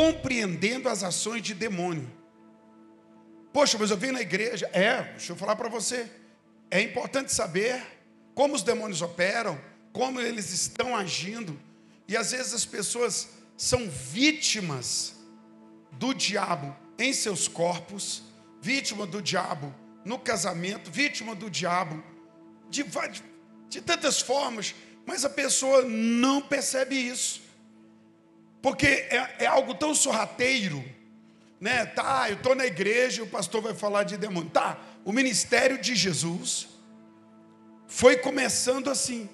compreendendo as ações de demônio. Poxa, mas eu venho na igreja. É, deixa eu falar para você. É importante saber como os demônios operam, como eles estão agindo. E às vezes as pessoas são vítimas do diabo em seus corpos, vítima do diabo no casamento, vítima do diabo de, de, de tantas formas, mas a pessoa não percebe isso, porque é, é algo tão sorrateiro, né? Tá, eu estou na igreja, o pastor vai falar de demônio. Tá, o ministério de Jesus foi começando assim.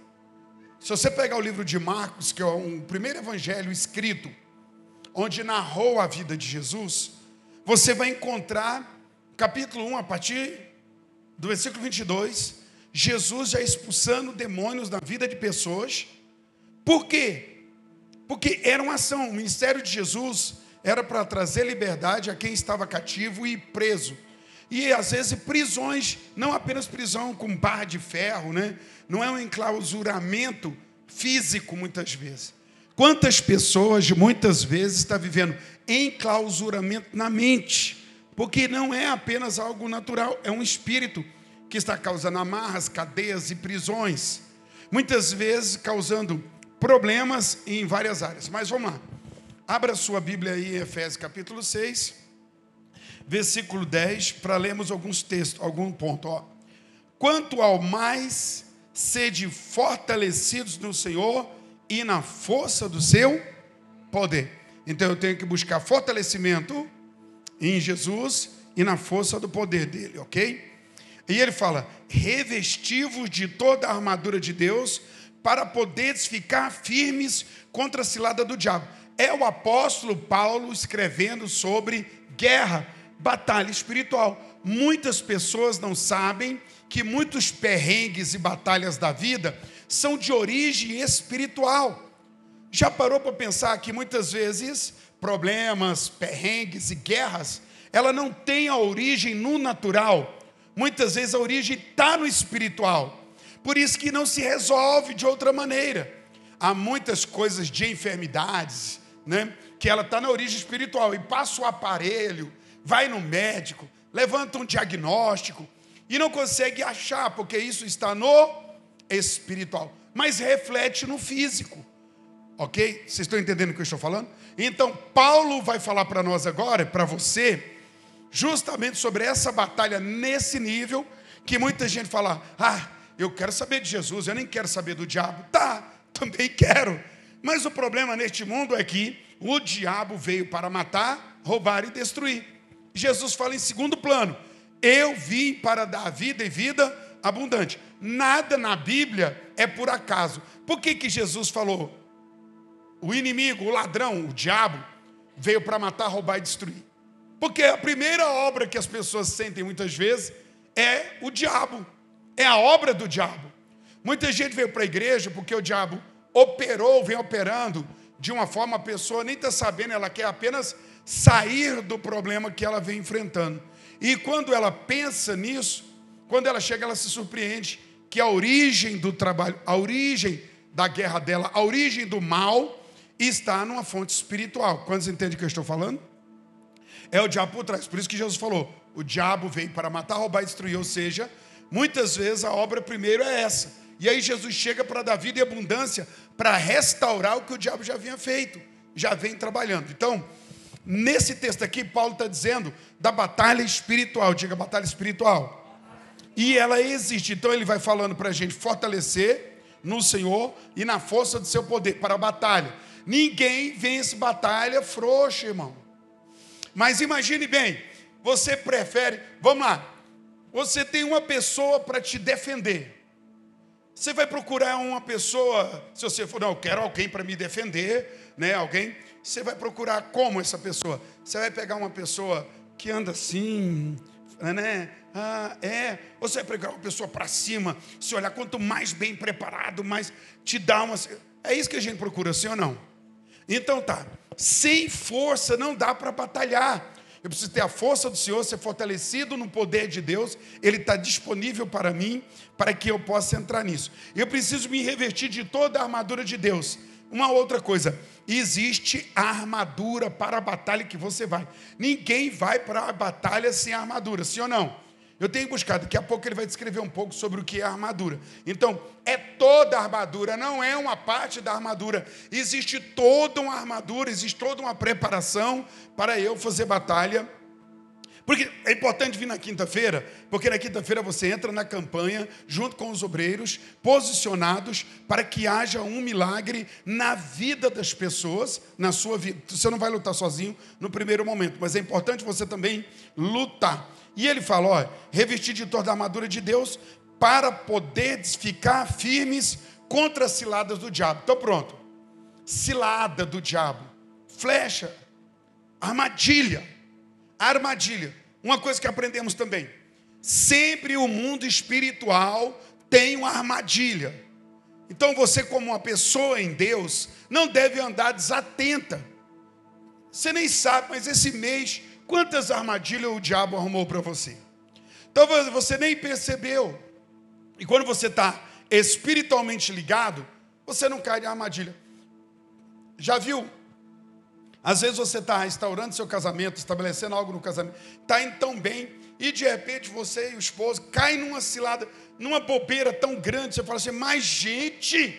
Se você pegar o livro de Marcos, que é um primeiro evangelho escrito, onde narrou a vida de Jesus, você vai encontrar, capítulo 1, a partir do versículo 22, Jesus já expulsando demônios da vida de pessoas. Por quê? Porque era uma ação, o ministério de Jesus era para trazer liberdade a quem estava cativo e preso. E às vezes prisões, não apenas prisão com barra de ferro, né? não é um enclausuramento físico muitas vezes. Quantas pessoas muitas vezes estão vivendo enclausuramento na mente? Porque não é apenas algo natural, é um espírito que está causando amarras, cadeias e prisões. Muitas vezes causando problemas em várias áreas. Mas vamos lá. Abra sua Bíblia aí em Efésios capítulo 6 versículo 10, para lermos alguns textos, algum ponto. Ó. Quanto ao mais, sede fortalecidos no Senhor e na força do seu poder. Então eu tenho que buscar fortalecimento em Jesus e na força do poder dele, ok? E ele fala: revestivos de toda a armadura de Deus, para poderes ficar firmes contra a cilada do diabo. É o apóstolo Paulo escrevendo sobre guerra, batalha espiritual. Muitas pessoas não sabem que muitos perrengues e batalhas da vida são de origem espiritual. Já parou para pensar que muitas vezes problemas, perrengues e guerras, ela não tem a origem no natural. Muitas vezes a origem está no espiritual. Por isso que não se resolve de outra maneira. Há muitas coisas de enfermidades, né, que ela está na origem espiritual e passa o aparelho, vai no médico, levanta um diagnóstico e não consegue achar, porque isso está no espiritual, mas reflete no físico. Ok? Vocês estão entendendo o que eu estou falando? Então, Paulo vai falar para nós agora, para você, justamente sobre essa batalha nesse nível, que muita gente fala: ah, eu quero saber de Jesus, eu nem quero saber do diabo. Tá, também quero. Mas o problema neste mundo é que o diabo veio para matar, roubar e destruir. Jesus fala em segundo plano: eu vim para dar vida e vida abundante. Nada na Bíblia é por acaso. Por que, que Jesus falou? O inimigo, o ladrão, o diabo, veio para matar, roubar e destruir. Porque a primeira obra que as pessoas sentem muitas vezes é o diabo, é a obra do diabo. Muita gente veio para a igreja porque o diabo operou, vem operando de uma forma, a pessoa nem está sabendo, ela quer apenas sair do problema que ela vem enfrentando. E quando ela pensa nisso, quando ela chega, ela se surpreende que a origem do trabalho, a origem da guerra dela, a origem do mal está numa fonte espiritual. Quantos entendem o que eu estou falando? É o diabo por trás. Por isso que Jesus falou: o diabo veio para matar, roubar e destruir. Ou seja, muitas vezes a obra primeiro é essa. E aí Jesus chega para dar vida e abundância para restaurar o que o diabo já havia feito, já vem trabalhando. Então, Nesse texto aqui, Paulo está dizendo da batalha espiritual. Diga batalha espiritual. E ela existe. Então ele vai falando para a gente fortalecer no Senhor e na força do seu poder para a batalha. Ninguém vence batalha frouxa, irmão. Mas imagine bem, você prefere, vamos lá, você tem uma pessoa para te defender. Você vai procurar uma pessoa, se você for, não, eu quero alguém para me defender, né? Alguém você vai procurar como essa pessoa? Você vai pegar uma pessoa que anda assim, né? Ah, é. Ou você vai pegar uma pessoa para cima, se olhar, quanto mais bem preparado, mais te dá uma. É isso que a gente procura, sim ou não? Então tá. Sem força não dá para batalhar. Eu preciso ter a força do Senhor, ser fortalecido no poder de Deus. Ele está disponível para mim, para que eu possa entrar nisso. Eu preciso me revestir de toda a armadura de Deus Uma outra coisa, existe armadura para a batalha que você vai. Ninguém vai para a batalha sem armadura, sim ou não? Eu tenho buscado, daqui a pouco ele vai descrever um pouco sobre o que é armadura. Então, é toda a armadura, não é uma parte da armadura. Existe toda uma armadura, existe toda uma preparação para eu fazer batalha. Porque é importante vir na quinta-feira, porque na quinta-feira você entra na campanha junto com os obreiros, posicionados para que haja um milagre na vida das pessoas, na sua vida. Você não vai lutar sozinho no primeiro momento, mas é importante você também lutar. E ele fala: ó, revestir de toda a armadura de Deus para poder ficar firmes contra as ciladas do diabo. Então pronto. Cilada do diabo, flecha, armadilha, armadilha. Uma coisa que aprendemos também: sempre o mundo espiritual tem uma armadilha. Então você, como uma pessoa em Deus, não deve andar desatenta. Você nem sabe, mas esse mês Quantas armadilhas o diabo arrumou para você? Talvez você nem percebeu. E quando você está espiritualmente ligado, você não cai em armadilha. Já viu? Às vezes você está restaurando seu casamento, estabelecendo algo no casamento, está indo tão bem, e de repente você e o esposo caem numa cilada, numa bobeira tão grande, você fala assim, mas gente,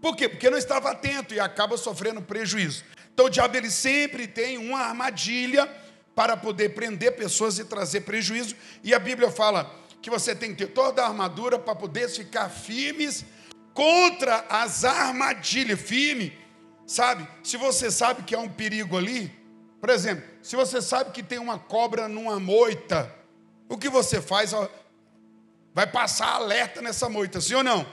por quê? Porque não estava atento e acaba sofrendo prejuízo. Então o diabo ele sempre tem uma armadilha para poder prender pessoas e trazer prejuízo. E a Bíblia fala que você tem que ter toda a armadura para poder ficar firmes contra as armadilhas. Firme, sabe? Se você sabe que há um perigo ali, por exemplo, se você sabe que tem uma cobra numa moita, o que você faz? Vai passar alerta nessa moita, sim ou não?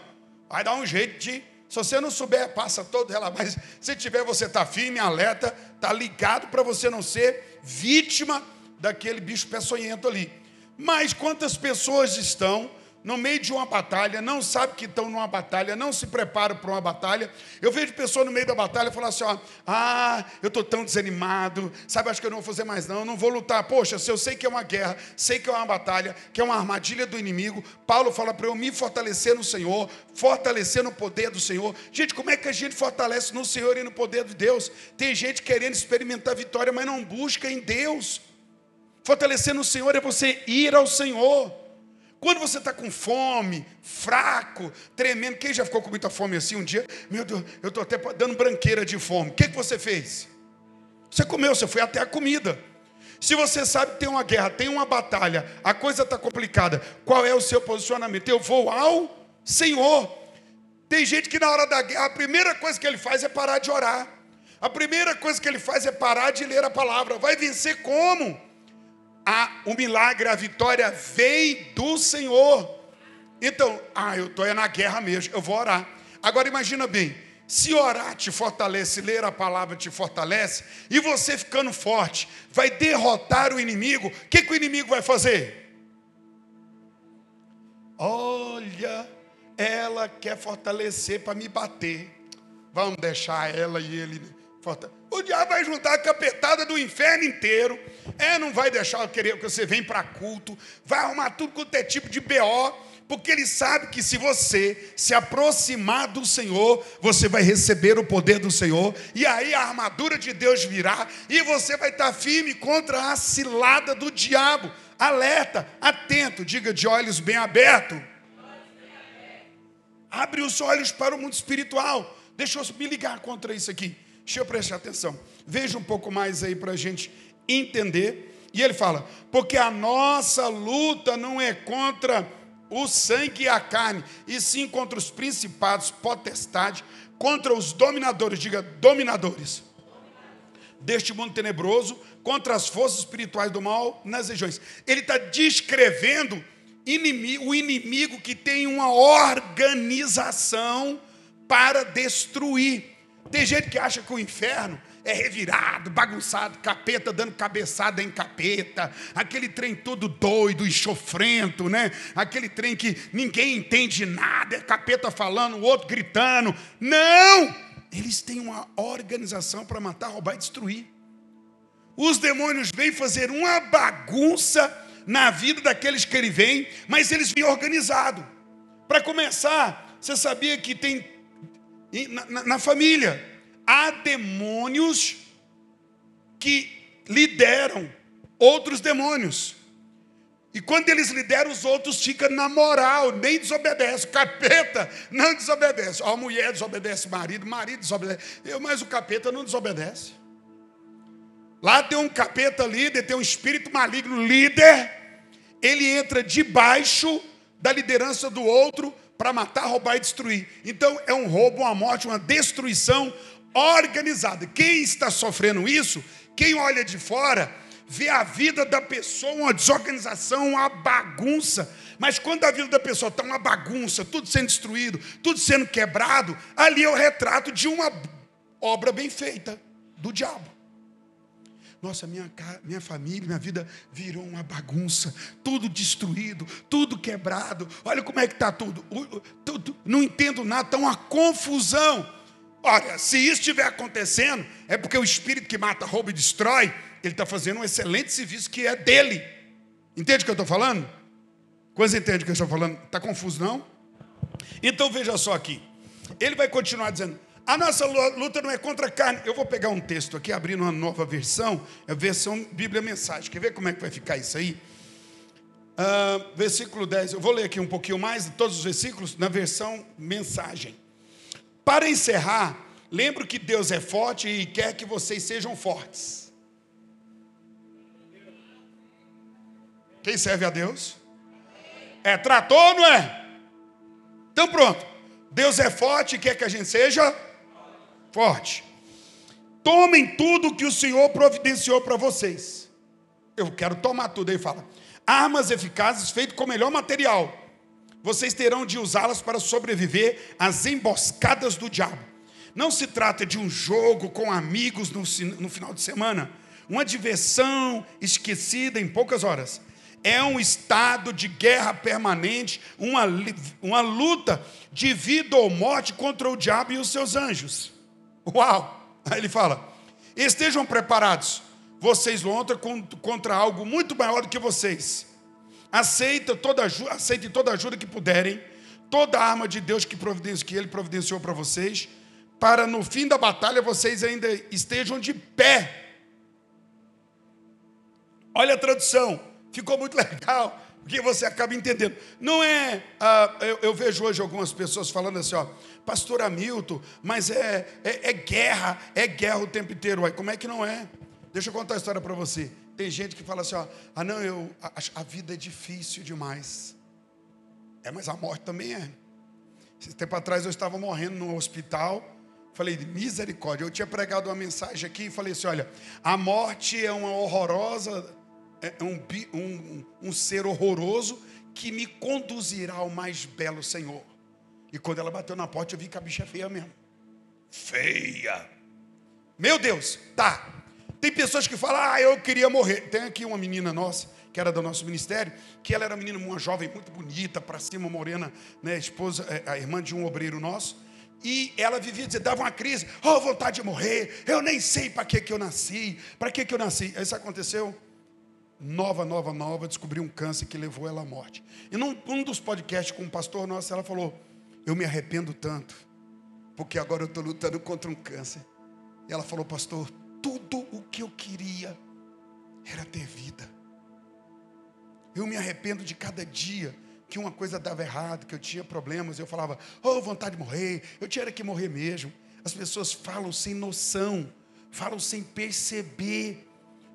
Vai dar um jeito de se você não souber, passa todo ela. Mas se tiver, você está firme, alerta, está ligado para você não ser vítima daquele bicho peçonhento ali. Mas quantas pessoas estão no meio de uma batalha, não sabe que estão numa batalha, não se preparam para uma batalha. Eu vejo pessoas no meio da batalha falar assim: ó, ah, eu estou tão desanimado, sabe, acho que eu não vou fazer mais não, não vou lutar. Poxa, se eu sei que é uma guerra, sei que é uma batalha, que é uma armadilha do inimigo, Paulo fala para eu me fortalecer no Senhor, fortalecer no poder do Senhor. Gente, como é que a gente fortalece no Senhor e no poder de Deus? Tem gente querendo experimentar vitória, mas não busca em Deus. Fortalecer no Senhor é você ir ao Senhor. Quando você está com fome, fraco, tremendo, quem já ficou com muita fome assim um dia? Meu Deus, eu estou até dando branqueira de fome. O que, que você fez? Você comeu, você foi até a comida. Se você sabe que tem uma guerra, tem uma batalha, a coisa está complicada, qual é o seu posicionamento? Eu vou ao Senhor. Tem gente que na hora da guerra, a primeira coisa que ele faz é parar de orar. A primeira coisa que ele faz é parar de ler a palavra. Vai vencer como? A, o milagre, a vitória vem do Senhor. Então, ah, eu estou na guerra mesmo, eu vou orar. Agora imagina bem, se orar te fortalece, ler a palavra te fortalece, e você ficando forte, vai derrotar o inimigo, o que, que o inimigo vai fazer? Olha, ela quer fortalecer para me bater. Vamos deixar ela e ele o diabo vai juntar a capetada do inferno inteiro. É, não vai deixar querer que você venha para culto. Vai arrumar tudo quanto é tipo de BO. Porque ele sabe que se você se aproximar do Senhor, você vai receber o poder do Senhor. E aí a armadura de Deus virá. E você vai estar firme contra a cilada do diabo. Alerta, atento, diga de olhos bem abertos. Abre os olhos para o mundo espiritual. Deixa eu me ligar contra isso aqui. Deixa eu prestar atenção. Veja um pouco mais aí para a gente entender. E ele fala: porque a nossa luta não é contra o sangue e a carne, e sim contra os principados, potestade, contra os dominadores, diga dominadores, deste mundo tenebroso, contra as forças espirituais do mal nas regiões. Ele está descrevendo o inimigo que tem uma organização para destruir. Tem gente que acha que o inferno é revirado, bagunçado, capeta dando cabeçada em capeta, aquele trem todo doido e chofrento, né? Aquele trem que ninguém entende nada, é capeta falando, o outro gritando. Não! Eles têm uma organização para matar, roubar e destruir. Os demônios vêm fazer uma bagunça na vida daqueles que ele vem, mas eles vêm organizado. Para começar, você sabia que tem na, na, na família. Há demônios que lideram outros demônios. E quando eles lideram, os outros ficam na moral, nem desobedece. O capeta não desobedece. A mulher desobedece o marido, o marido desobedece. Eu, mas o capeta não desobedece. Lá tem um capeta líder, tem um espírito maligno líder. Ele entra debaixo da liderança do outro para matar, roubar e destruir. Então é um roubo, uma morte, uma destruição organizada. Quem está sofrendo isso, quem olha de fora, vê a vida da pessoa uma desorganização, uma bagunça. Mas quando a vida da pessoa está uma bagunça, tudo sendo destruído, tudo sendo quebrado, ali é o retrato de uma obra bem feita do diabo. Nossa, minha, minha família, minha vida virou uma bagunça, tudo destruído, tudo quebrado. Olha como é que está tudo. tudo. Não entendo nada, está uma confusão. Olha, se isso estiver acontecendo, é porque o espírito que mata, rouba e destrói ele está fazendo um excelente serviço que é dele. Entende o que eu estou falando? Quantos entende o que eu estou falando? Está confuso, não? Então veja só aqui. Ele vai continuar dizendo: a nossa luta não é contra a carne. Eu vou pegar um texto aqui, abrindo uma nova versão, é a versão Bíblia Mensagem. Quer ver como é que vai ficar isso aí? Uh, versículo 10. Eu vou ler aqui um pouquinho mais de todos os versículos na versão Mensagem. Para encerrar, lembro que Deus é forte e quer que vocês sejam fortes. Quem serve a Deus? É trator, não é? Então pronto. Deus é forte e quer que a gente seja forte. Tomem tudo que o Senhor providenciou para vocês. Eu quero tomar tudo. Aí fala: armas eficazes feitas com o melhor material. Vocês terão de usá-las para sobreviver às emboscadas do diabo. Não se trata de um jogo com amigos no, no final de semana, uma diversão esquecida em poucas horas é um estado de guerra permanente, uma, uma luta de vida ou morte contra o diabo e os seus anjos. Uau! Aí ele fala: estejam preparados, vocês lutam contra algo muito maior do que vocês. Aceita toda ajuda, aceitem toda ajuda que puderem, toda a arma de Deus que, que Ele providenciou para vocês, para no fim da batalha vocês ainda estejam de pé. Olha a tradução Ficou muito legal, porque você acaba entendendo. Não é. Ah, eu, eu, vejo hoje algumas pessoas falando assim, ó, pastor Hamilton, mas é, é, é guerra, é guerra o tempo inteiro. Ué, como é que não é? Deixa eu contar a história para você. Tem gente que fala assim, ó, ah, não, eu, a, a vida é difícil demais. É, mas a morte também é. Esse tempo atrás eu estava morrendo no hospital. Falei, misericórdia. Eu tinha pregado uma mensagem aqui e falei assim: olha, a morte é uma horrorosa é, é um, um, um ser horroroso que me conduzirá ao mais belo Senhor. E quando ela bateu na porta, eu vi que a bicha é feia mesmo. Feia. Meu Deus, tá. Tem pessoas que falam, ah, eu queria morrer. Tem aqui uma menina nossa, que era do nosso ministério, que ela era uma menina, uma jovem muito bonita, para cima, morena, né, esposa, é, a irmã de um obreiro nosso. E ela vivia dizendo, dava uma crise, oh, vontade de morrer, eu nem sei para que, que eu nasci, para que, que eu nasci. Isso aconteceu nova, nova, nova, descobriu um câncer que levou ela à morte. E num um dos podcasts com um pastor nosso, ela falou: Eu me arrependo tanto, porque agora eu estou lutando contra um câncer. E ela falou, pastor, tudo o que eu queria era ter vida. Eu me arrependo de cada dia que uma coisa dava errado, que eu tinha problemas, eu falava, oh, vontade de morrer, eu tinha que morrer mesmo. As pessoas falam sem noção, falam sem perceber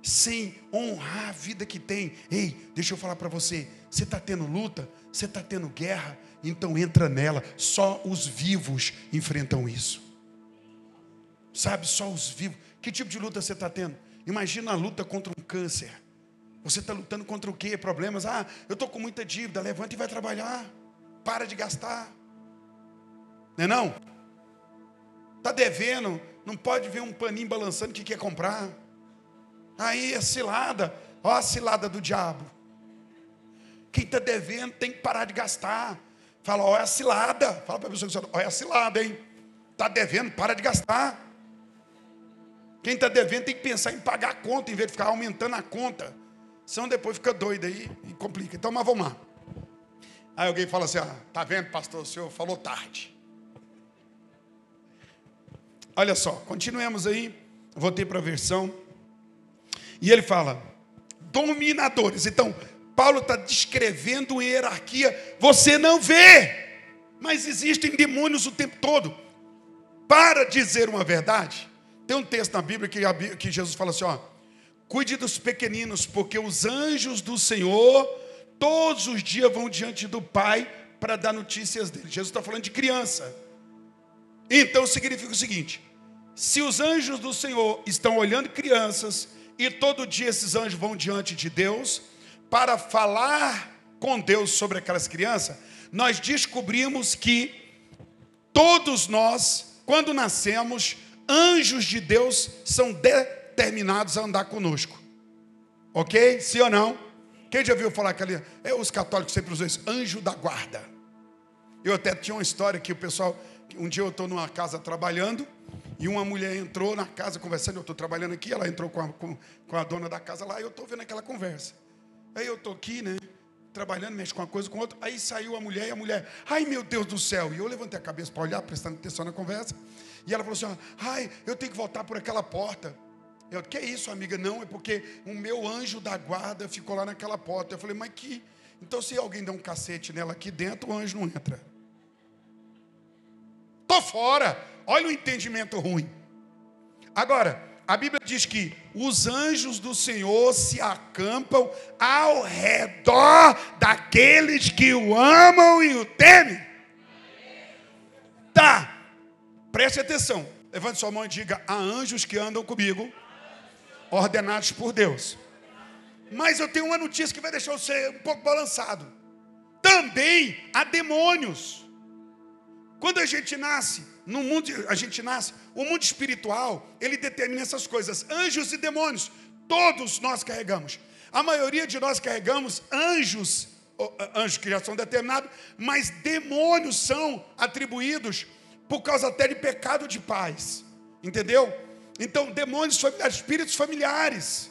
sem honrar a vida que tem. Ei, deixa eu falar para você: você está tendo luta, você está tendo guerra, então entra nela. Só os vivos enfrentam isso. Sabe, só os vivos. Que tipo de luta você está tendo? Imagina a luta contra um câncer. Você está lutando contra o quê? Problemas. Ah, eu estou com muita dívida. Levanta e vai trabalhar. Para de gastar. Não é não? Está devendo. Não pode ver um paninho balançando que quer comprar. Aí a cilada, ó a cilada do diabo. Quem está devendo tem que parar de gastar. Fala, ó, é a cilada. Fala para a pessoa que ó, é a cilada, hein? Está devendo, para de gastar. Quem está devendo tem que pensar em pagar a conta, em vez de ficar aumentando a conta. Senão depois fica doido aí e complica. Então, mas vamos lá. Aí alguém fala assim: ah, tá vendo, pastor, o senhor falou tarde. Olha só, continuemos aí. Voltei para a versão. E ele fala: dominadores. Então, Paulo está descrevendo hierarquia. Você não vê, mas existem demônios o tempo todo. Para dizer uma verdade, tem um texto na Bíblia que, que Jesus fala assim: ó, cuide dos pequeninos, porque os anjos do Senhor todos os dias vão diante do Pai para dar notícias dele. Jesus está falando de criança. Então significa o seguinte: se os anjos do Senhor estão olhando crianças, e todo dia esses anjos vão diante de Deus para falar com Deus sobre aquelas crianças, nós descobrimos que todos nós, quando nascemos, anjos de Deus são determinados a andar conosco. Ok? Sim ou não? Quem já viu falar que ali, é, os católicos sempre usam isso, anjo da guarda. Eu até tinha uma história que o pessoal, um dia eu estou numa casa trabalhando, e uma mulher entrou na casa conversando, eu estou trabalhando aqui, ela entrou com a, com, com a dona da casa lá, e eu estou vendo aquela conversa. Aí eu estou aqui, né? Trabalhando, mexo com uma coisa com outra. Aí saiu a mulher e a mulher, ai meu Deus do céu. E eu levantei a cabeça para olhar, prestando atenção na conversa. E ela falou assim: ai, eu tenho que voltar por aquela porta. Eu, que é isso, amiga? Não, é porque o meu anjo da guarda ficou lá naquela porta. Eu falei, mas que. Então, se alguém der um cacete nela aqui dentro, o anjo não entra. Estou fora. Olha o entendimento ruim. Agora, a Bíblia diz que os anjos do Senhor se acampam ao redor daqueles que o amam e o temem. Tá, preste atenção. Levante sua mão e diga: há anjos que andam comigo, ordenados por Deus. Mas eu tenho uma notícia que vai deixar você um pouco balançado. Também há demônios. Quando a gente nasce, no mundo a gente nasce, o mundo espiritual, ele determina essas coisas, anjos e demônios, todos nós carregamos. A maioria de nós carregamos anjos, anjos que já são determinados, mas demônios são atribuídos por causa até de pecado de pais. Entendeu? Então, demônios espíritos familiares.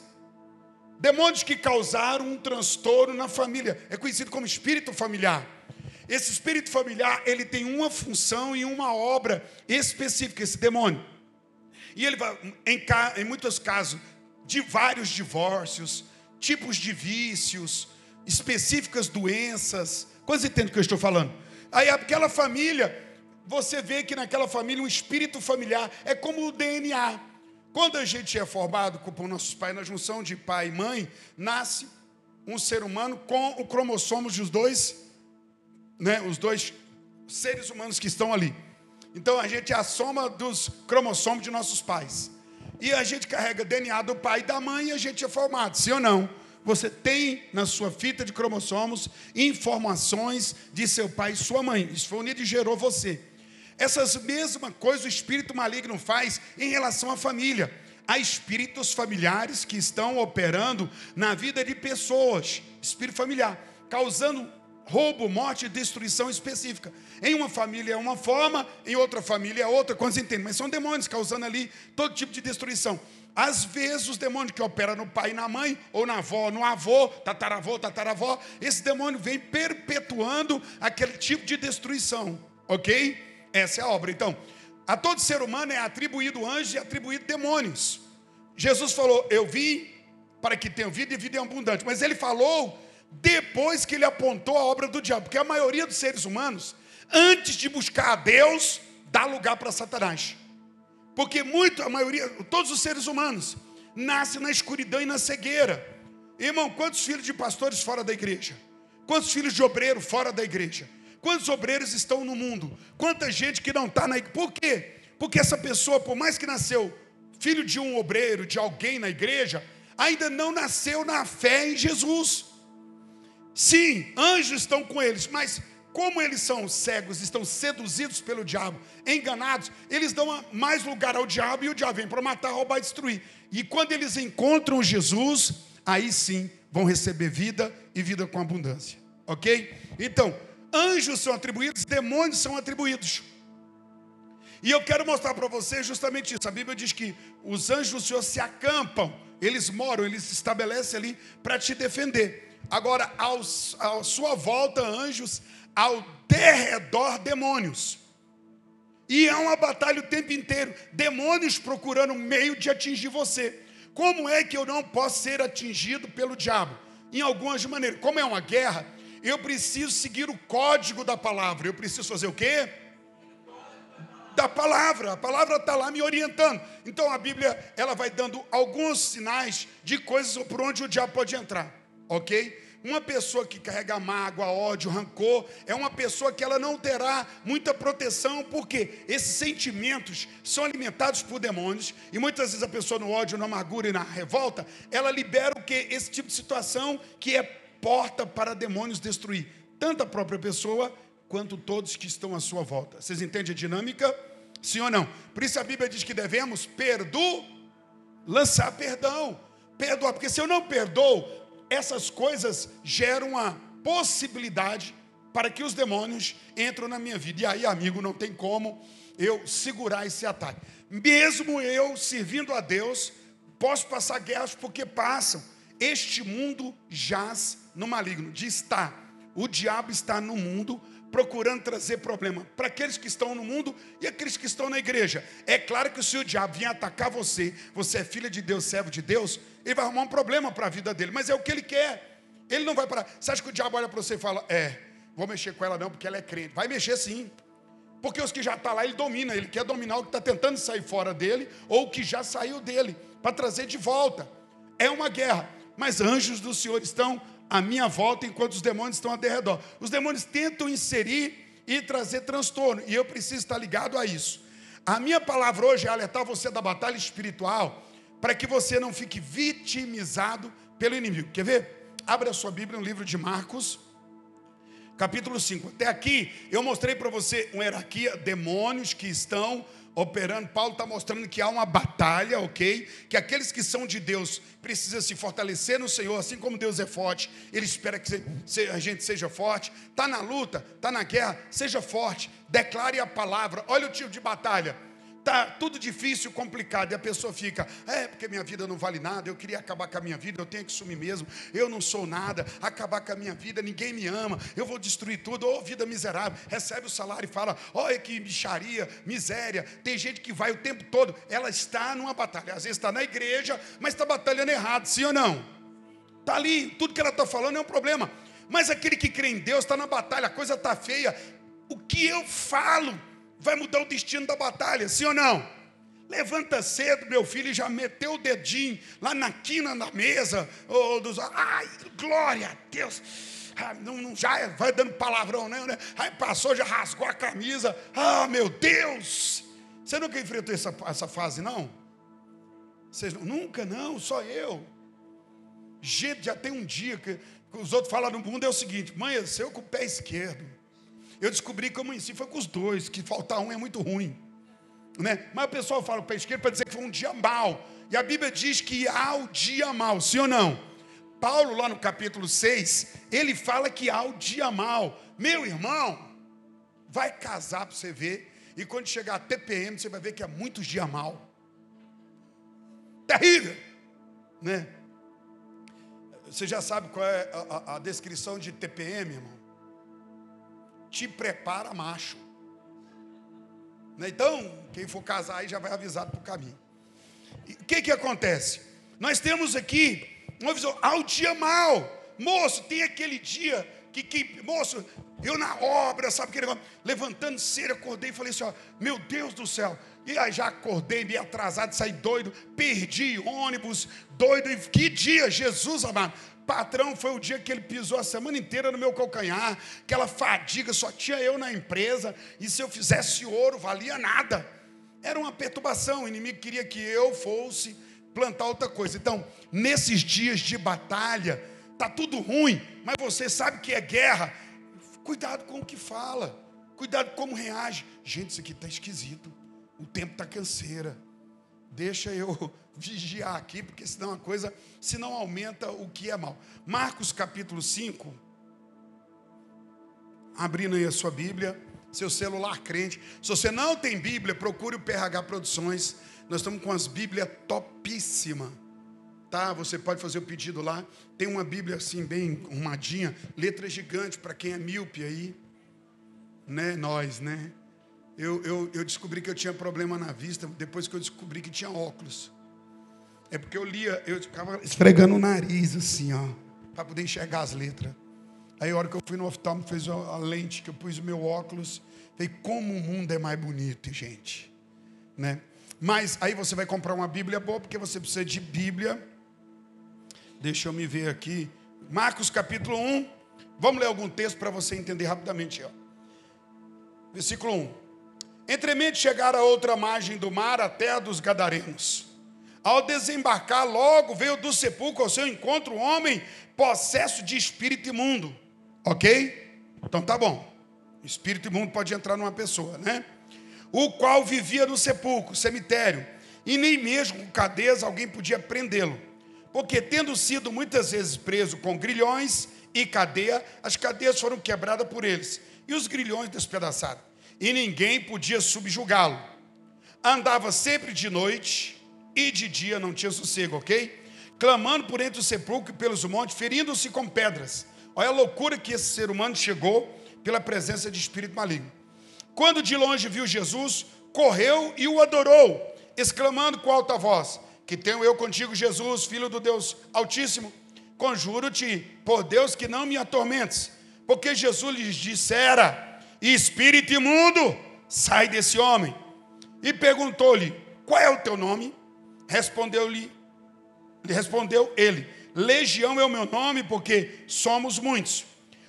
Demônios que causaram um transtorno na família. É conhecido como espírito familiar. Esse espírito familiar, ele tem uma função e uma obra específica, esse demônio. E ele vai, em, em muitos casos, de vários divórcios, tipos de vícios, específicas doenças. Quantos entendem o que eu estou falando? Aí aquela família, você vê que naquela família um espírito familiar é como o DNA. Quando a gente é formado por nossos pais, na junção de pai e mãe, nasce um ser humano com o cromossomos dos dois né, os dois seres humanos que estão ali. Então a gente é a soma dos cromossomos de nossos pais. E a gente carrega DNA do pai e da mãe e a gente é formado, sim ou não? Você tem na sua fita de cromossomos informações de seu pai e sua mãe. Isso foi unido e gerou você. Essas mesmas coisas o espírito maligno faz em relação à família. Há espíritos familiares que estão operando na vida de pessoas, espírito familiar, causando roubo, morte e destruição específica. Em uma família é uma forma, em outra família é outra, quando você entende? Mas são demônios causando ali todo tipo de destruição. Às vezes, os demônios que operam no pai e na mãe, ou na avó, no avô, tataravô, tataravó, esse demônio vem perpetuando aquele tipo de destruição, ok? Essa é a obra. Então, a todo ser humano é atribuído anjos e atribuído demônios. Jesus falou: Eu vim para que tenham vida e vida em abundante. Mas ele falou depois que ele apontou a obra do diabo, porque a maioria dos seres humanos, antes de buscar a Deus, dá lugar para Satanás. Porque muito, a maioria, todos os seres humanos, nascem na escuridão e na cegueira. Irmão, quantos filhos de pastores fora da igreja? Quantos filhos de obreiro fora da igreja? Quantos obreiros estão no mundo? Quanta gente que não está na igreja? Por quê? Porque essa pessoa, por mais que nasceu filho de um obreiro, de alguém na igreja, ainda não nasceu na fé em Jesus. Sim, anjos estão com eles, mas como eles são cegos, estão seduzidos pelo diabo, enganados, eles dão mais lugar ao diabo e o diabo vem para matar, roubar e destruir. E quando eles encontram Jesus, aí sim vão receber vida e vida com abundância. Ok? Então, anjos são atribuídos, demônios são atribuídos. E eu quero mostrar para você justamente isso. A Bíblia diz que os anjos do Senhor se acampam, eles moram, eles se estabelecem ali para te defender. Agora, aos, à sua volta, anjos, ao derredor, demônios. E é uma batalha o tempo inteiro. Demônios procurando meio de atingir você. Como é que eu não posso ser atingido pelo diabo? Em algumas maneiras. Como é uma guerra, eu preciso seguir o código da palavra. Eu preciso fazer o quê? Da palavra. A palavra está lá me orientando. Então a Bíblia ela vai dando alguns sinais de coisas por onde o diabo pode entrar. Ok? Uma pessoa que carrega mágoa, ódio, rancor, é uma pessoa que ela não terá muita proteção, porque esses sentimentos são alimentados por demônios, e muitas vezes a pessoa no ódio, na amargura e na revolta, ela libera o que? Esse tipo de situação que é porta para demônios destruir, tanto a própria pessoa, quanto todos que estão à sua volta. Vocês entendem a dinâmica? Sim ou não? Por isso a Bíblia diz que devemos perdoar, lançar perdão, perdoar, porque se eu não perdoo, essas coisas geram uma possibilidade para que os demônios entrem na minha vida. E aí, amigo, não tem como eu segurar esse ataque. Mesmo eu servindo a Deus, posso passar guerras porque passam. Este mundo jaz no maligno. De estar. O diabo está no mundo procurando trazer problema para aqueles que estão no mundo e aqueles que estão na igreja. É claro que se o diabo vier atacar você, você é filha de Deus, servo de Deus, ele vai arrumar um problema para a vida dele, mas é o que ele quer. Ele não vai parar. Você acha que o diabo olha para você e fala: É, vou mexer com ela não, porque ela é crente. Vai mexer sim. Porque os que já estão tá lá, ele domina, ele quer dominar o que está tentando sair fora dele, ou o que já saiu dele, para trazer de volta. É uma guerra. Mas anjos do Senhor estão à minha volta enquanto os demônios estão ao redor. Os demônios tentam inserir e trazer transtorno, e eu preciso estar ligado a isso. A minha palavra hoje é alertar você da batalha espiritual, para que você não fique vitimizado pelo inimigo. Quer ver? Abra a sua Bíblia no livro de Marcos, capítulo 5. Até aqui eu mostrei para você uma hierarquia, demônios que estão operando. Paulo está mostrando que há uma batalha, ok? Que aqueles que são de Deus precisam se fortalecer no Senhor, assim como Deus é forte, Ele espera que a gente seja forte. Está na luta, está na guerra, seja forte, declare a palavra. Olha o tipo de batalha tá tudo difícil, complicado, e a pessoa fica, é, porque minha vida não vale nada, eu queria acabar com a minha vida, eu tenho que sumir mesmo, eu não sou nada, acabar com a minha vida, ninguém me ama, eu vou destruir tudo, ô oh, vida miserável, recebe o salário e fala, olha que bicharia, miséria, tem gente que vai o tempo todo, ela está numa batalha, às vezes está na igreja, mas está batalhando errado, sim ou não? Está ali, tudo que ela está falando é um problema, mas aquele que crê em Deus está na batalha, a coisa está feia, o que eu falo vai mudar o destino da batalha, sim ou não? Levanta cedo, meu filho, e já meteu o dedinho lá na quina da mesa. Oh, dos, ai, glória a Deus. Ah, não, não, já vai dando palavrão, né, né? Aí passou, já rasgou a camisa. Ah, meu Deus! Você nunca enfrentou essa, essa fase, não? Vocês, nunca, não, só eu. Gente, já tem um dia que, que os outros falam no mundo é o seguinte: mãe, eu com o pé esquerdo. Eu descobri que eu amanheci foi com os dois, que faltar um é muito ruim. Né? Mas o pessoal fala o pé esquerdo para dizer que foi um dia mau. E a Bíblia diz que há o dia mau, sim ou não? Paulo, lá no capítulo 6, ele fala que há o dia mau. Meu irmão, vai casar para você ver. E quando chegar a TPM, você vai ver que há muitos dias mal. Terrível. Né? Você já sabe qual é a, a, a descrição de TPM, irmão? Te prepara macho. Né? Então, quem for casar aí já vai avisado para o caminho. o que, que acontece? Nós temos aqui uma visão, ao dia mal. Moço, tem aquele dia que, que moço, eu na obra, sabe aquele negócio, levantando cedo, acordei e falei assim: ó, meu Deus do céu. E aí já acordei meio atrasado, saí doido, perdi ônibus, doido. E que dia, Jesus amado. Patrão, foi o dia que ele pisou a semana inteira no meu calcanhar, aquela fadiga, só tinha eu na empresa, e se eu fizesse ouro, valia nada. Era uma perturbação, o inimigo queria que eu fosse plantar outra coisa. Então, nesses dias de batalha, tá tudo ruim, mas você sabe que é guerra. Cuidado com o que fala, cuidado com como reage. Gente, isso aqui está esquisito. O tempo está canseira. Deixa eu vigiar aqui, porque senão a coisa, se não aumenta o que é mal. Marcos capítulo 5, abrindo aí a sua Bíblia, seu celular crente. Se você não tem Bíblia, procure o PRH Produções. Nós estamos com as Bíblias topíssima. Tá? Você pode fazer o pedido lá. Tem uma Bíblia assim bem arrumadinha, letra gigante para quem é míope aí, né? Nós, né? Eu, eu, eu descobri que eu tinha problema na vista depois que eu descobri que tinha óculos. É porque eu lia, eu ficava esfregando o nariz assim, ó, para poder enxergar as letras. Aí a hora que eu fui no oftalmo, fez a lente, que eu pus o meu óculos, falei, como o mundo é mais bonito, gente. Né? Mas aí você vai comprar uma Bíblia boa, porque você precisa de Bíblia. Deixa eu me ver aqui. Marcos capítulo 1. Vamos ler algum texto para você entender rapidamente. Ó. Versículo 1. Entremente chegaram a outra margem do mar, a terra dos Gadarenos. Ao desembarcar, logo veio do sepulcro ao seu encontro um homem possesso de espírito imundo. Ok? Então tá bom. Espírito imundo pode entrar numa pessoa, né? O qual vivia no sepulcro, cemitério, e nem mesmo com cadeias alguém podia prendê-lo. Porque, tendo sido muitas vezes preso com grilhões e cadeia, as cadeias foram quebradas por eles, e os grilhões despedaçados, e ninguém podia subjugá-lo. Andava sempre de noite e de dia não tinha sossego, ok? Clamando por entre o sepulcro e pelos montes, ferindo-se com pedras. Olha a loucura que esse ser humano chegou pela presença de espírito maligno. Quando de longe viu Jesus, correu e o adorou, exclamando com alta voz: Que tenho eu contigo, Jesus, filho do Deus Altíssimo? Conjuro-te, por Deus, que não me atormentes. Porque Jesus lhes dissera: Espírito imundo, sai desse homem. E perguntou-lhe: Qual é o teu nome? Respondeu-lhe, respondeu ele: Legião é o meu nome, porque somos muitos.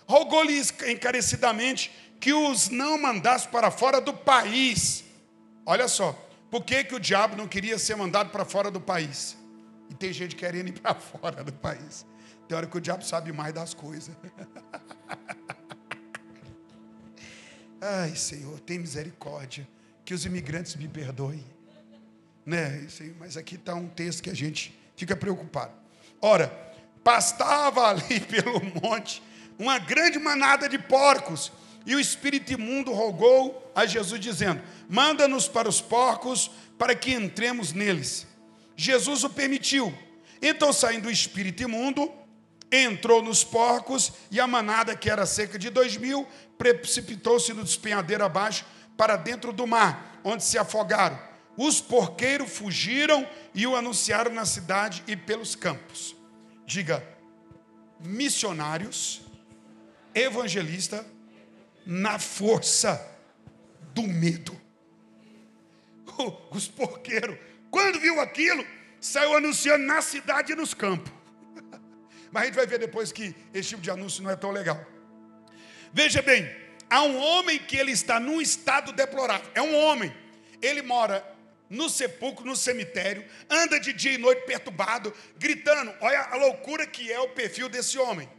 Rogou-lhe encarecidamente que os não mandasse para fora do país. Olha só, por que, que o diabo não queria ser mandado para fora do país? E tem gente querendo ir para fora do país. Tem hora que o diabo sabe mais das coisas. Ai, Senhor, tem misericórdia. Que os imigrantes me perdoem. Né? Mas aqui está um texto que a gente fica preocupado. Ora, pastava ali pelo monte uma grande manada de porcos, e o espírito imundo rogou a Jesus, dizendo: Manda-nos para os porcos, para que entremos neles. Jesus o permitiu. Então, saindo o espírito imundo, entrou nos porcos, e a manada, que era cerca de dois mil, precipitou-se no despenhadeiro abaixo, para dentro do mar, onde se afogaram. Os porqueiros fugiram e o anunciaram na cidade e pelos campos. Diga, missionários, evangelista, na força do medo. Os porqueiros, quando viu aquilo, saiu anunciando na cidade e nos campos. Mas a gente vai ver depois que esse tipo de anúncio não é tão legal. Veja bem, há um homem que ele está num estado deplorável. É um homem. Ele mora no sepulcro, no cemitério, anda de dia e noite perturbado, gritando. Olha a loucura que é o perfil desse homem.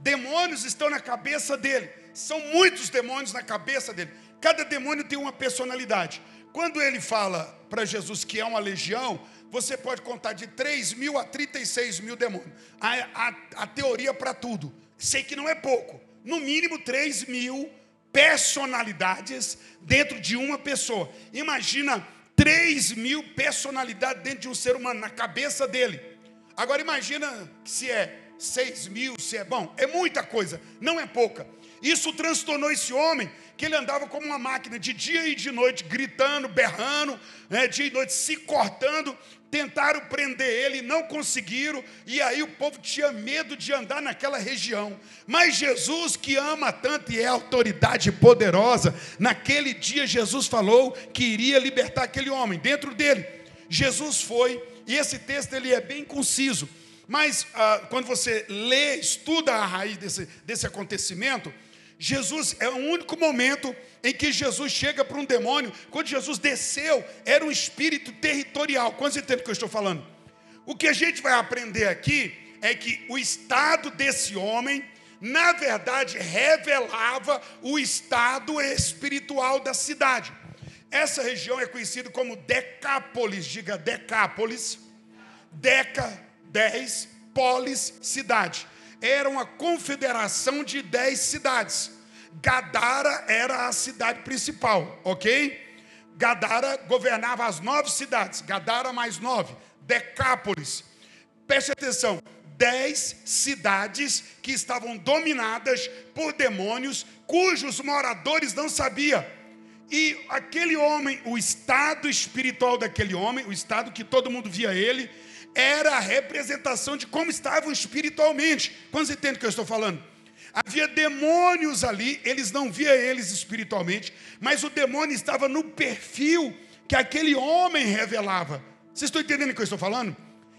Demônios estão na cabeça dele. São muitos demônios na cabeça dele. Cada demônio tem uma personalidade. Quando ele fala para Jesus que é uma legião, você pode contar de 3 mil a 36 mil demônios. A, a, a teoria para tudo. Sei que não é pouco. No mínimo 3 mil personalidades dentro de uma pessoa. Imagina 3 mil personalidades dentro de um ser humano, na cabeça dele. Agora imagina se é 6 mil, se é bom, é muita coisa, não é pouca. Isso transtornou esse homem, que ele andava como uma máquina, de dia e de noite, gritando, berrando, né, dia e noite se cortando. Tentaram prender ele, não conseguiram, e aí o povo tinha medo de andar naquela região. Mas Jesus, que ama tanto e é autoridade poderosa, naquele dia Jesus falou que iria libertar aquele homem dentro dele. Jesus foi, e esse texto ele é bem conciso. Mas ah, quando você lê, estuda a raiz desse, desse acontecimento, Jesus é o único momento em que Jesus chega para um demônio. Quando Jesus desceu, era um espírito territorial. Quantos entendem o que eu estou falando? O que a gente vai aprender aqui é que o estado desse homem, na verdade, revelava o estado espiritual da cidade. Essa região é conhecida como Decápolis, diga Decápolis. Deca, dez, polis, cidade era uma confederação de dez cidades. Gadara era a cidade principal, ok? Gadara governava as nove cidades, Gadara mais nove, Decápolis. Preste atenção, dez cidades que estavam dominadas por demônios, cujos moradores não sabiam. E aquele homem, o estado espiritual daquele homem, o estado que todo mundo via ele, era a representação de como estavam espiritualmente. Quantos entendem o que eu estou falando? Havia demônios ali, eles não via eles espiritualmente, mas o demônio estava no perfil que aquele homem revelava. Vocês estão entendendo o que eu estou falando?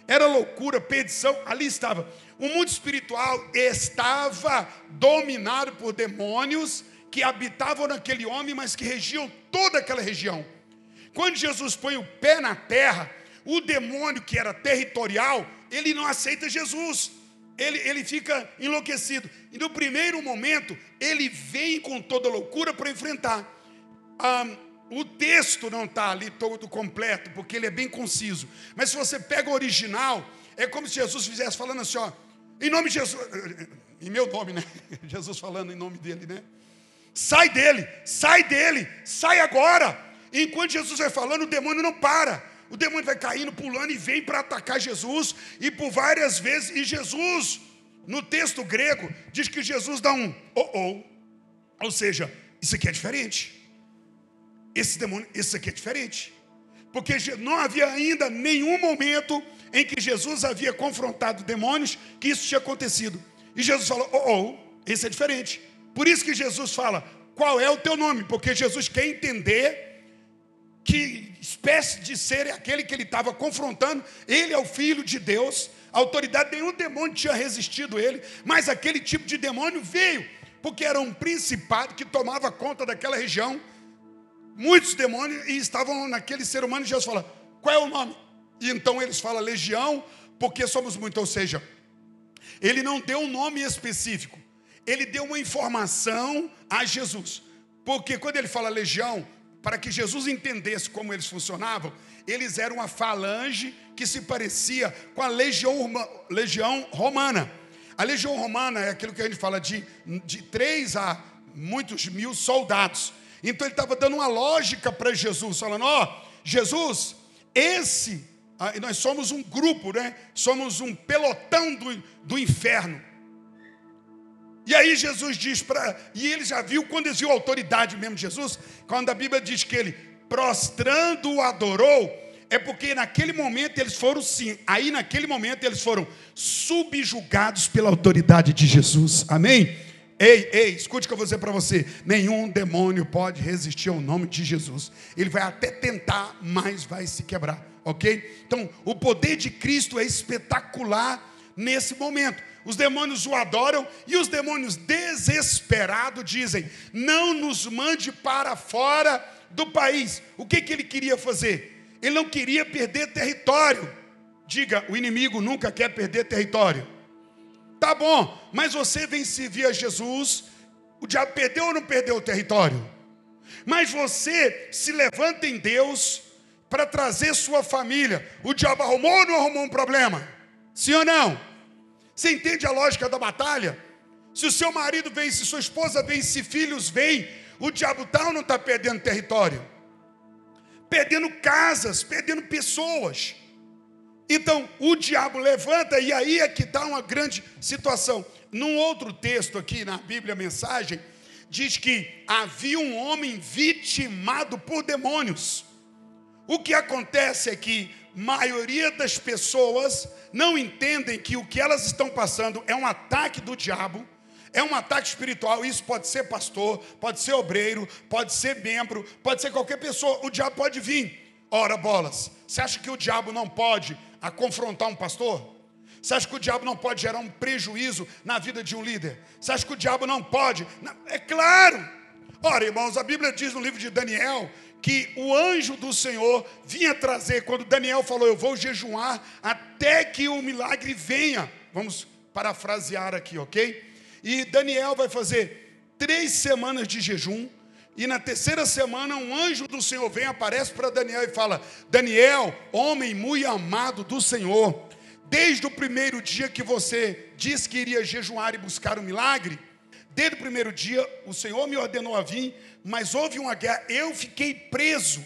Era loucura, perdição, ali estava. O mundo espiritual estava dominado por demônios que habitavam naquele homem, mas que regiam toda aquela região. Quando Jesus põe o pé na terra, o demônio que era territorial, ele não aceita Jesus. Ele, ele fica enlouquecido. E no primeiro momento, ele vem com toda loucura para enfrentar. o texto não está ali todo completo, porque ele é bem conciso. Mas se você pega o original, é como se Jesus fizesse falando assim, ó, em nome de Jesus, em meu nome, né? Jesus falando em nome dele, né? Sai dele, sai dele, sai agora. enquanto Jesus vai falando, o demônio não para. O demônio vai caindo, pulando e vem para atacar Jesus, e por várias vezes, e Jesus, no texto grego, diz que Jesus dá um oh oh, ou seja, isso aqui é diferente. Esse demônio, isso aqui é diferente. Porque não havia ainda nenhum momento em que Jesus havia confrontado demônios que isso tinha acontecido. E Jesus falou: Oh, oh, esse é diferente. Por isso que Jesus fala: Qual é o teu nome? Porque Jesus quer entender que espécie de ser é aquele que ele estava confrontando. Ele é o filho de Deus, a autoridade, nenhum demônio tinha resistido ele, mas aquele tipo de demônio veio, porque era um principado que tomava conta daquela região. Muitos demônios e estavam naquele ser humano. E Jesus fala: Qual é o nome? E então eles falam legião, porque somos muitos. Ou seja, ele não deu um nome específico, ele deu uma informação a Jesus. Porque quando ele fala legião, para que Jesus entendesse como eles funcionavam, eles eram uma falange que se parecia com a legião, legião romana. A legião romana é aquilo que a gente fala de, de três a muitos mil soldados. Então ele estava dando uma lógica para Jesus, falando: Ó, oh, Jesus, esse, ah, nós somos um grupo, né? Somos um pelotão do, do inferno. E aí Jesus diz para. E ele já viu, quando eles viu a autoridade mesmo de Jesus, quando a Bíblia diz que ele prostrando o adorou, é porque naquele momento eles foram sim, aí naquele momento eles foram subjugados pela autoridade de Jesus. Amém? Ei, ei, escute o que eu vou dizer para você: nenhum demônio pode resistir ao nome de Jesus. Ele vai até tentar, mas vai se quebrar, ok? Então, o poder de Cristo é espetacular nesse momento os demônios o adoram e os demônios desesperados dizem: Não nos mande para fora do país. O que, que ele queria fazer? Ele não queria perder território. Diga: o inimigo nunca quer perder território. Tá bom, mas você vem servir a Jesus, o diabo perdeu ou não perdeu o território? Mas você se levanta em Deus para trazer sua família. O diabo arrumou ou não arrumou um problema? Sim ou não? Você entende a lógica da batalha? Se o seu marido vem, se sua esposa vem, se filhos vêm, o diabo está ou não está perdendo território? Perdendo casas, perdendo pessoas. Então, o diabo levanta e aí é que está uma grande situação. Num outro texto aqui na Bíblia, mensagem, diz que havia um homem vitimado por demônios. O que acontece é que maioria das pessoas não entendem que o que elas estão passando é um ataque do diabo, é um ataque espiritual. Isso pode ser pastor, pode ser obreiro, pode ser membro, pode ser qualquer pessoa. O diabo pode vir. Ora, bolas, você acha que o diabo não pode a confrontar um pastor? Você acha que o diabo não pode gerar um prejuízo na vida de um líder? Você acha que o diabo não pode? É claro. Ora, irmãos, a Bíblia diz no livro de Daniel que o anjo do Senhor vinha trazer, quando Daniel falou, eu vou jejuar até que o milagre venha. Vamos parafrasear aqui, ok? E Daniel vai fazer três semanas de jejum, e na terceira semana um anjo do Senhor vem, aparece para Daniel e fala: Daniel, homem muito amado do Senhor, desde o primeiro dia que você disse que iria jejuar e buscar o milagre, desde o primeiro dia o Senhor me ordenou a vir mas houve uma guerra, eu fiquei preso.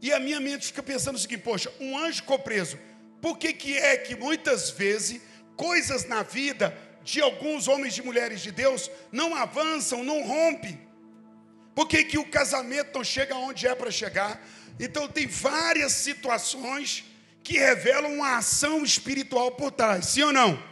E a minha mente fica pensando o seguinte: poxa, um anjo ficou preso. Por que, que é que muitas vezes coisas na vida de alguns homens e mulheres de Deus não avançam, não rompem? Por que, que o casamento não chega onde é para chegar? Então, tem várias situações que revelam uma ação espiritual por trás, sim ou não?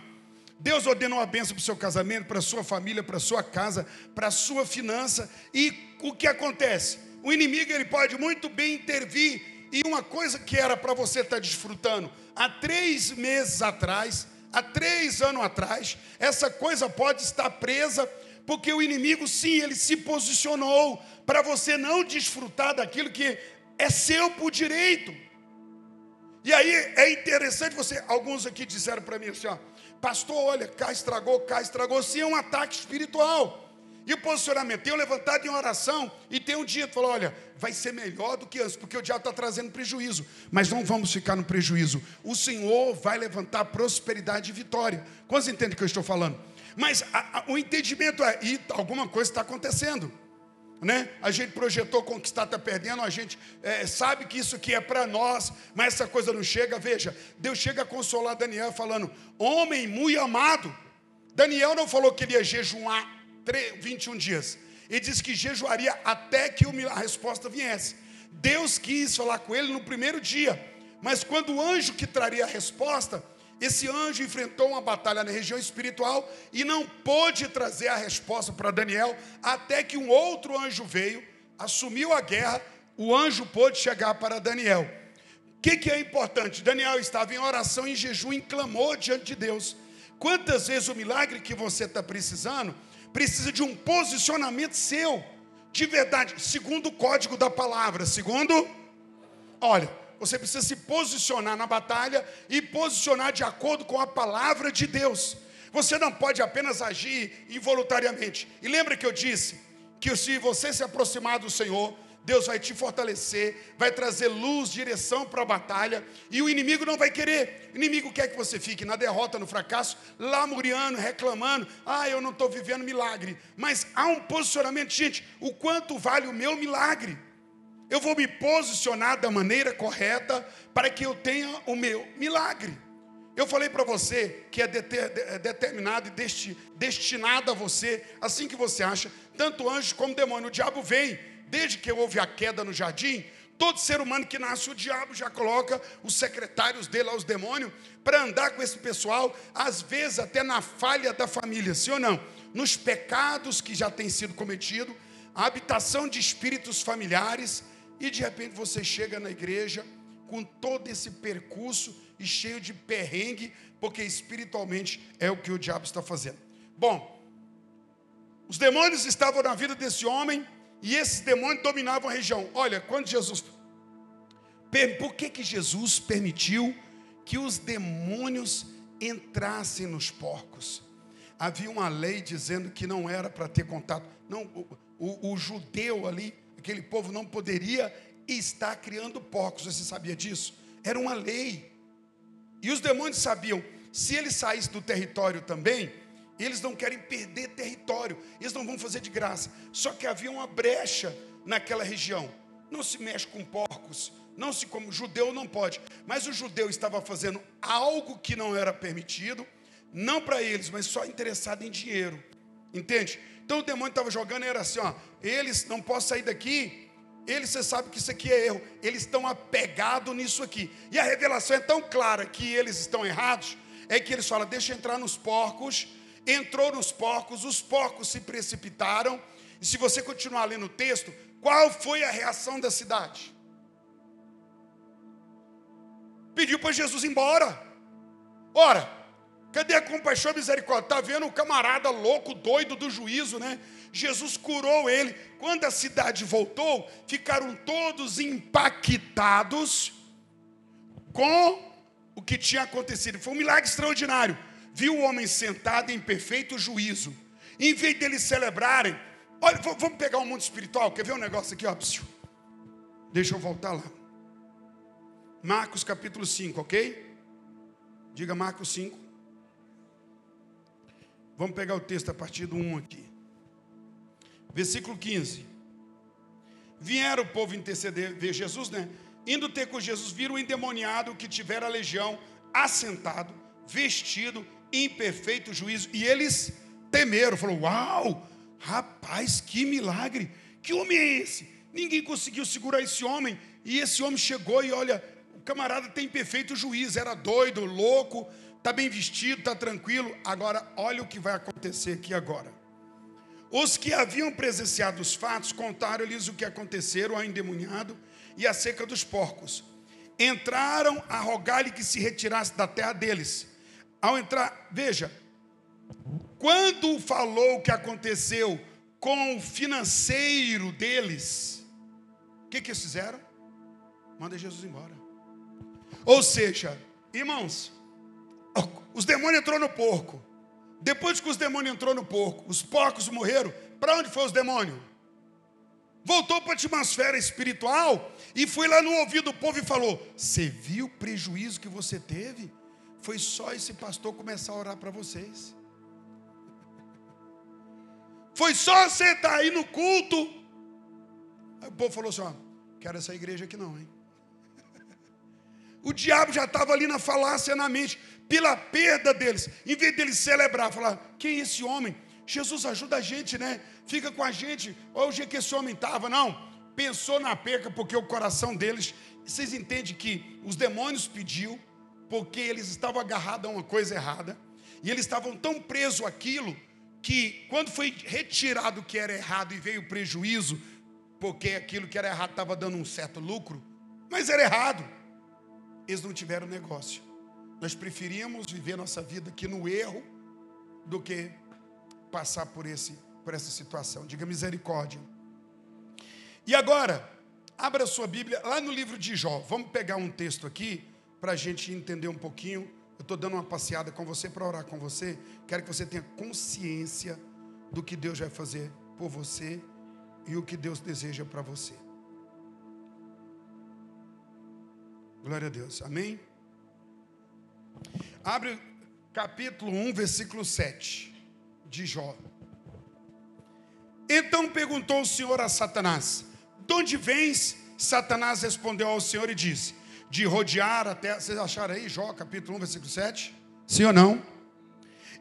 Deus ordenou a bênção para o seu casamento, para a sua família, para a sua casa, para a sua finança. E o que acontece? O inimigo ele pode muito bem intervir. E uma coisa que era para você estar desfrutando há três meses atrás, há três anos atrás, essa coisa pode estar presa, porque o inimigo, sim, ele se posicionou para você não desfrutar daquilo que é seu por direito. E aí é interessante você, alguns aqui disseram para mim assim, ó, pastor, olha, cá estragou, cá estragou, sim, é um ataque espiritual. E o posicionamento, tenho levantado em oração e tenho dito, falou, olha, vai ser melhor do que antes, porque o diabo está trazendo prejuízo, mas não vamos ficar no prejuízo. O Senhor vai levantar prosperidade e vitória. Quantos entendem o que eu estou falando? Mas a, a, o entendimento é, e alguma coisa está acontecendo né? A gente projetou conquistar, está perdendo, a gente é, sabe que isso aqui é para nós, mas essa coisa não chega. Veja, Deus chega a consolar Daniel falando: Homem muito amado. Daniel não falou que ele ia jejuar 21 dias, ele disse que jejuaria até que a resposta viesse. Deus quis falar com ele no primeiro dia, mas quando o anjo que traria a resposta esse anjo enfrentou uma batalha na região espiritual e não pôde trazer a resposta para Daniel, até que um outro anjo veio, assumiu a guerra, o anjo pôde chegar para Daniel. O que, que é importante? Daniel estava em oração, em jejum, e clamou diante de Deus. Quantas vezes o milagre que você está precisando precisa de um posicionamento seu, de verdade, segundo o código da palavra, segundo. Olha, você precisa se posicionar na batalha e posicionar de acordo com a palavra de Deus. Você não pode apenas agir involuntariamente. E lembra que eu disse que se você se aproximar do Senhor, Deus vai te fortalecer, vai trazer luz, direção para a batalha, e o inimigo não vai querer. O inimigo quer que você fique na derrota, no fracasso, lamuriando, reclamando. Ah, eu não estou vivendo milagre. Mas há um posicionamento, gente, o quanto vale o meu milagre? Eu vou me posicionar da maneira correta para que eu tenha o meu milagre. Eu falei para você que é, é determinado e desti, destinado a você, assim que você acha, tanto anjo como demônio. O diabo vem, desde que houve a queda no jardim, todo ser humano que nasce, o diabo já coloca os secretários dele aos demônios para andar com esse pessoal, às vezes até na falha da família, sim ou não? Nos pecados que já têm sido cometidos, a habitação de espíritos familiares, e de repente você chega na igreja com todo esse percurso e cheio de perrengue, porque espiritualmente é o que o diabo está fazendo. Bom, os demônios estavam na vida desse homem e esses demônios dominavam a região. Olha, quando Jesus. Por que, que Jesus permitiu que os demônios entrassem nos porcos? Havia uma lei dizendo que não era para ter contato. Não, o, o, o judeu ali aquele povo não poderia estar criando porcos. Você sabia disso? Era uma lei. E os demônios sabiam, se eles saíssem do território também, eles não querem perder território, eles não vão fazer de graça. Só que havia uma brecha naquela região. Não se mexe com porcos, não se como judeu não pode. Mas o judeu estava fazendo algo que não era permitido, não para eles, mas só interessado em dinheiro. Entende? Então o demônio estava jogando e era assim: ó, eles não podem sair daqui. Eles, você sabe que isso aqui é erro. Eles estão apegados nisso aqui. E a revelação é tão clara que eles estão errados, é que eles falam: deixa entrar nos porcos. Entrou nos porcos, os porcos se precipitaram. E se você continuar lendo o texto, qual foi a reação da cidade? Pediu para Jesus ir embora. Ora, Cadê a compaixão e misericórdia? Está vendo o camarada louco, doido do juízo, né? Jesus curou ele. Quando a cidade voltou, ficaram todos impactados com o que tinha acontecido. Foi um milagre extraordinário. Viu o homem sentado em perfeito juízo. Em vez deles celebrarem, olha, vamos pegar o um mundo espiritual. Quer ver um negócio aqui? Ó? Deixa eu voltar lá. Marcos capítulo 5, ok? Diga Marcos 5. Vamos pegar o texto a partir do 1 aqui. Versículo 15. Vieram o povo interceder, ver Jesus, né? Indo ter com Jesus, viram o endemoniado que tivera a legião assentado, vestido, em perfeito juízo. E eles temeram, falou: Uau, rapaz, que milagre, Que homem é esse? Ninguém conseguiu segurar esse homem. E esse homem chegou e olha, o camarada tem perfeito juízo, era doido, louco, está bem vestido, está tranquilo. Agora, olha o que vai acontecer aqui agora. Os que haviam presenciado os fatos contaram-lhes o que aconteceram ao endemoniado e acerca dos porcos. Entraram a rogar-lhe que se retirasse da terra deles. Ao entrar, veja, quando falou o que aconteceu com o financeiro deles, o que, que eles fizeram? Manda Jesus embora. Ou seja, irmãos, os demônios entrou no porco. Depois que os demônios entrou no porco, os porcos morreram. Para onde foi os demônios? Voltou para a atmosfera espiritual e foi lá no ouvido do povo e falou: Você viu o prejuízo que você teve? Foi só esse pastor começar a orar para vocês. Foi só você estar tá aí no culto. Aí o povo falou assim: ó, quero essa igreja aqui não, hein? O diabo já estava ali na falácia na mente, pela perda deles. Em vez deles celebrar, falar: quem é esse homem? Jesus ajuda a gente, né? Fica com a gente. Olha o dia que esse homem estava. Não, pensou na perca, porque o coração deles. Vocês entendem que os demônios pediu, porque eles estavam agarrados a uma coisa errada, e eles estavam tão presos àquilo, que quando foi retirado o que era errado e veio o prejuízo, porque aquilo que era errado estava dando um certo lucro, mas era errado eles não tiveram negócio. Nós preferíamos viver nossa vida aqui no erro do que passar por, esse, por essa situação. Diga misericórdia. E agora, abra sua Bíblia lá no livro de Jó. Vamos pegar um texto aqui para a gente entender um pouquinho. Eu estou dando uma passeada com você para orar com você. Quero que você tenha consciência do que Deus vai fazer por você e o que Deus deseja para você. Glória a Deus. Amém? Abre capítulo 1, versículo 7 de Jó. Então perguntou o Senhor a Satanás: De onde vens? Satanás respondeu ao Senhor e disse: De rodear até. Vocês acharam aí, Jó, capítulo 1, versículo 7? Sim ou não?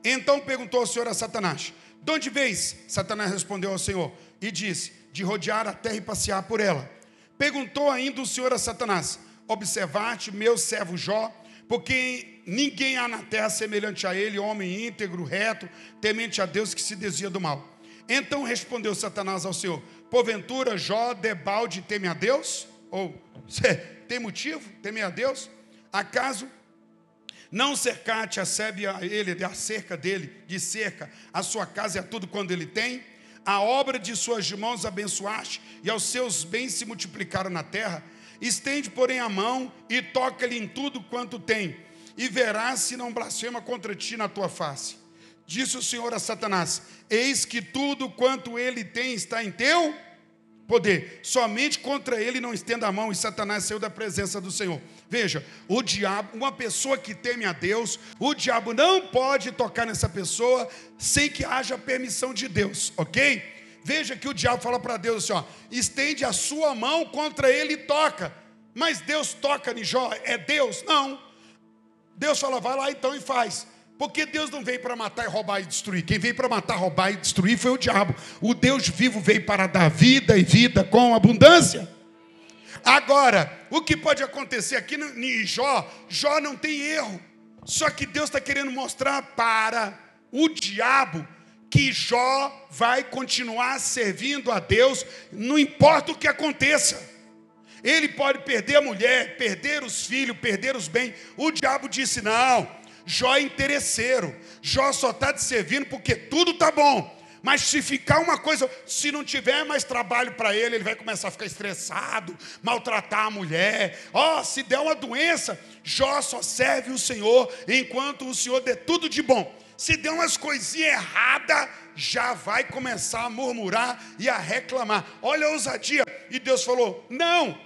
Então perguntou o Senhor a Satanás: De onde vens? Satanás respondeu ao Senhor e disse: De rodear a terra e passear por ela. Perguntou ainda o Senhor a Satanás: observar-te, meu servo Jó, porque ninguém há na terra semelhante a ele, homem íntegro, reto, temente a Deus que se desvia do mal. Então respondeu Satanás ao Senhor: Porventura Jó debalde teme a Deus? Ou tem motivo? Teme a Deus? Acaso não cercar-te a sebe a ele, a cerca dele, de cerca, a sua casa e a tudo quando ele tem? A obra de suas mãos abençoaste, e aos seus bens se multiplicaram na terra. Estende, porém, a mão e toca-lhe em tudo quanto tem, e verás se não blasfema contra ti na tua face. Disse o Senhor a Satanás: Eis que tudo quanto ele tem está em teu poder, somente contra ele não estenda a mão. E Satanás saiu da presença do Senhor. Veja, o diabo, uma pessoa que teme a Deus, o diabo não pode tocar nessa pessoa sem que haja permissão de Deus, ok? Veja que o diabo fala para Deus assim: ó, estende a sua mão contra ele e toca. Mas Deus toca em Jó? É Deus? Não. Deus fala, vai lá então e faz. Porque Deus não veio para matar, roubar e destruir. Quem veio para matar, roubar e destruir foi o diabo. O Deus vivo veio para dar vida e vida com abundância. Agora, o que pode acontecer aqui em Jó? Jó não tem erro. Só que Deus está querendo mostrar para o diabo que Jó vai continuar servindo a Deus, não importa o que aconteça. Ele pode perder a mulher, perder os filhos, perder os bens. O diabo disse: não, Jó é interesseiro. Jó só está te servindo porque tudo está bom. Mas se ficar uma coisa, se não tiver mais trabalho para ele, ele vai começar a ficar estressado, maltratar a mulher. Ó, oh, se der uma doença, Jó só serve o Senhor enquanto o Senhor dê tudo de bom se der umas coisinhas erradas, já vai começar a murmurar e a reclamar. Olha a ousadia. E Deus falou: não,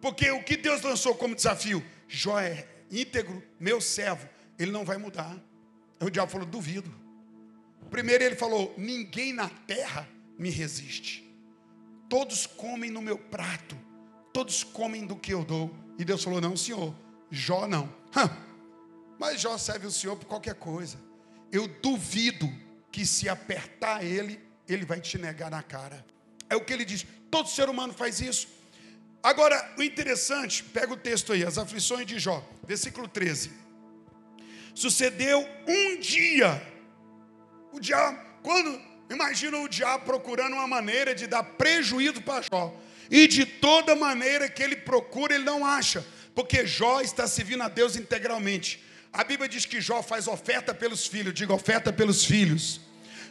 porque o que Deus lançou como desafio, Jó é íntegro, meu servo, ele não vai mudar. Aí o diabo falou: duvido. Primeiro ele falou: ninguém na terra me resiste. Todos comem no meu prato, todos comem do que eu dou. E Deus falou: não, senhor, Jó não. Mas Jó serve o senhor por qualquer coisa eu duvido que se apertar ele, ele vai te negar na cara. É o que ele diz. Todo ser humano faz isso. Agora, o interessante, pega o texto aí, as aflições de Jó, versículo 13. Sucedeu um dia. O diabo, quando imagina o diabo procurando uma maneira de dar prejuízo para Jó. E de toda maneira que ele procura, ele não acha, porque Jó está servindo a Deus integralmente. A Bíblia diz que Jó faz oferta pelos filhos, diga oferta pelos filhos.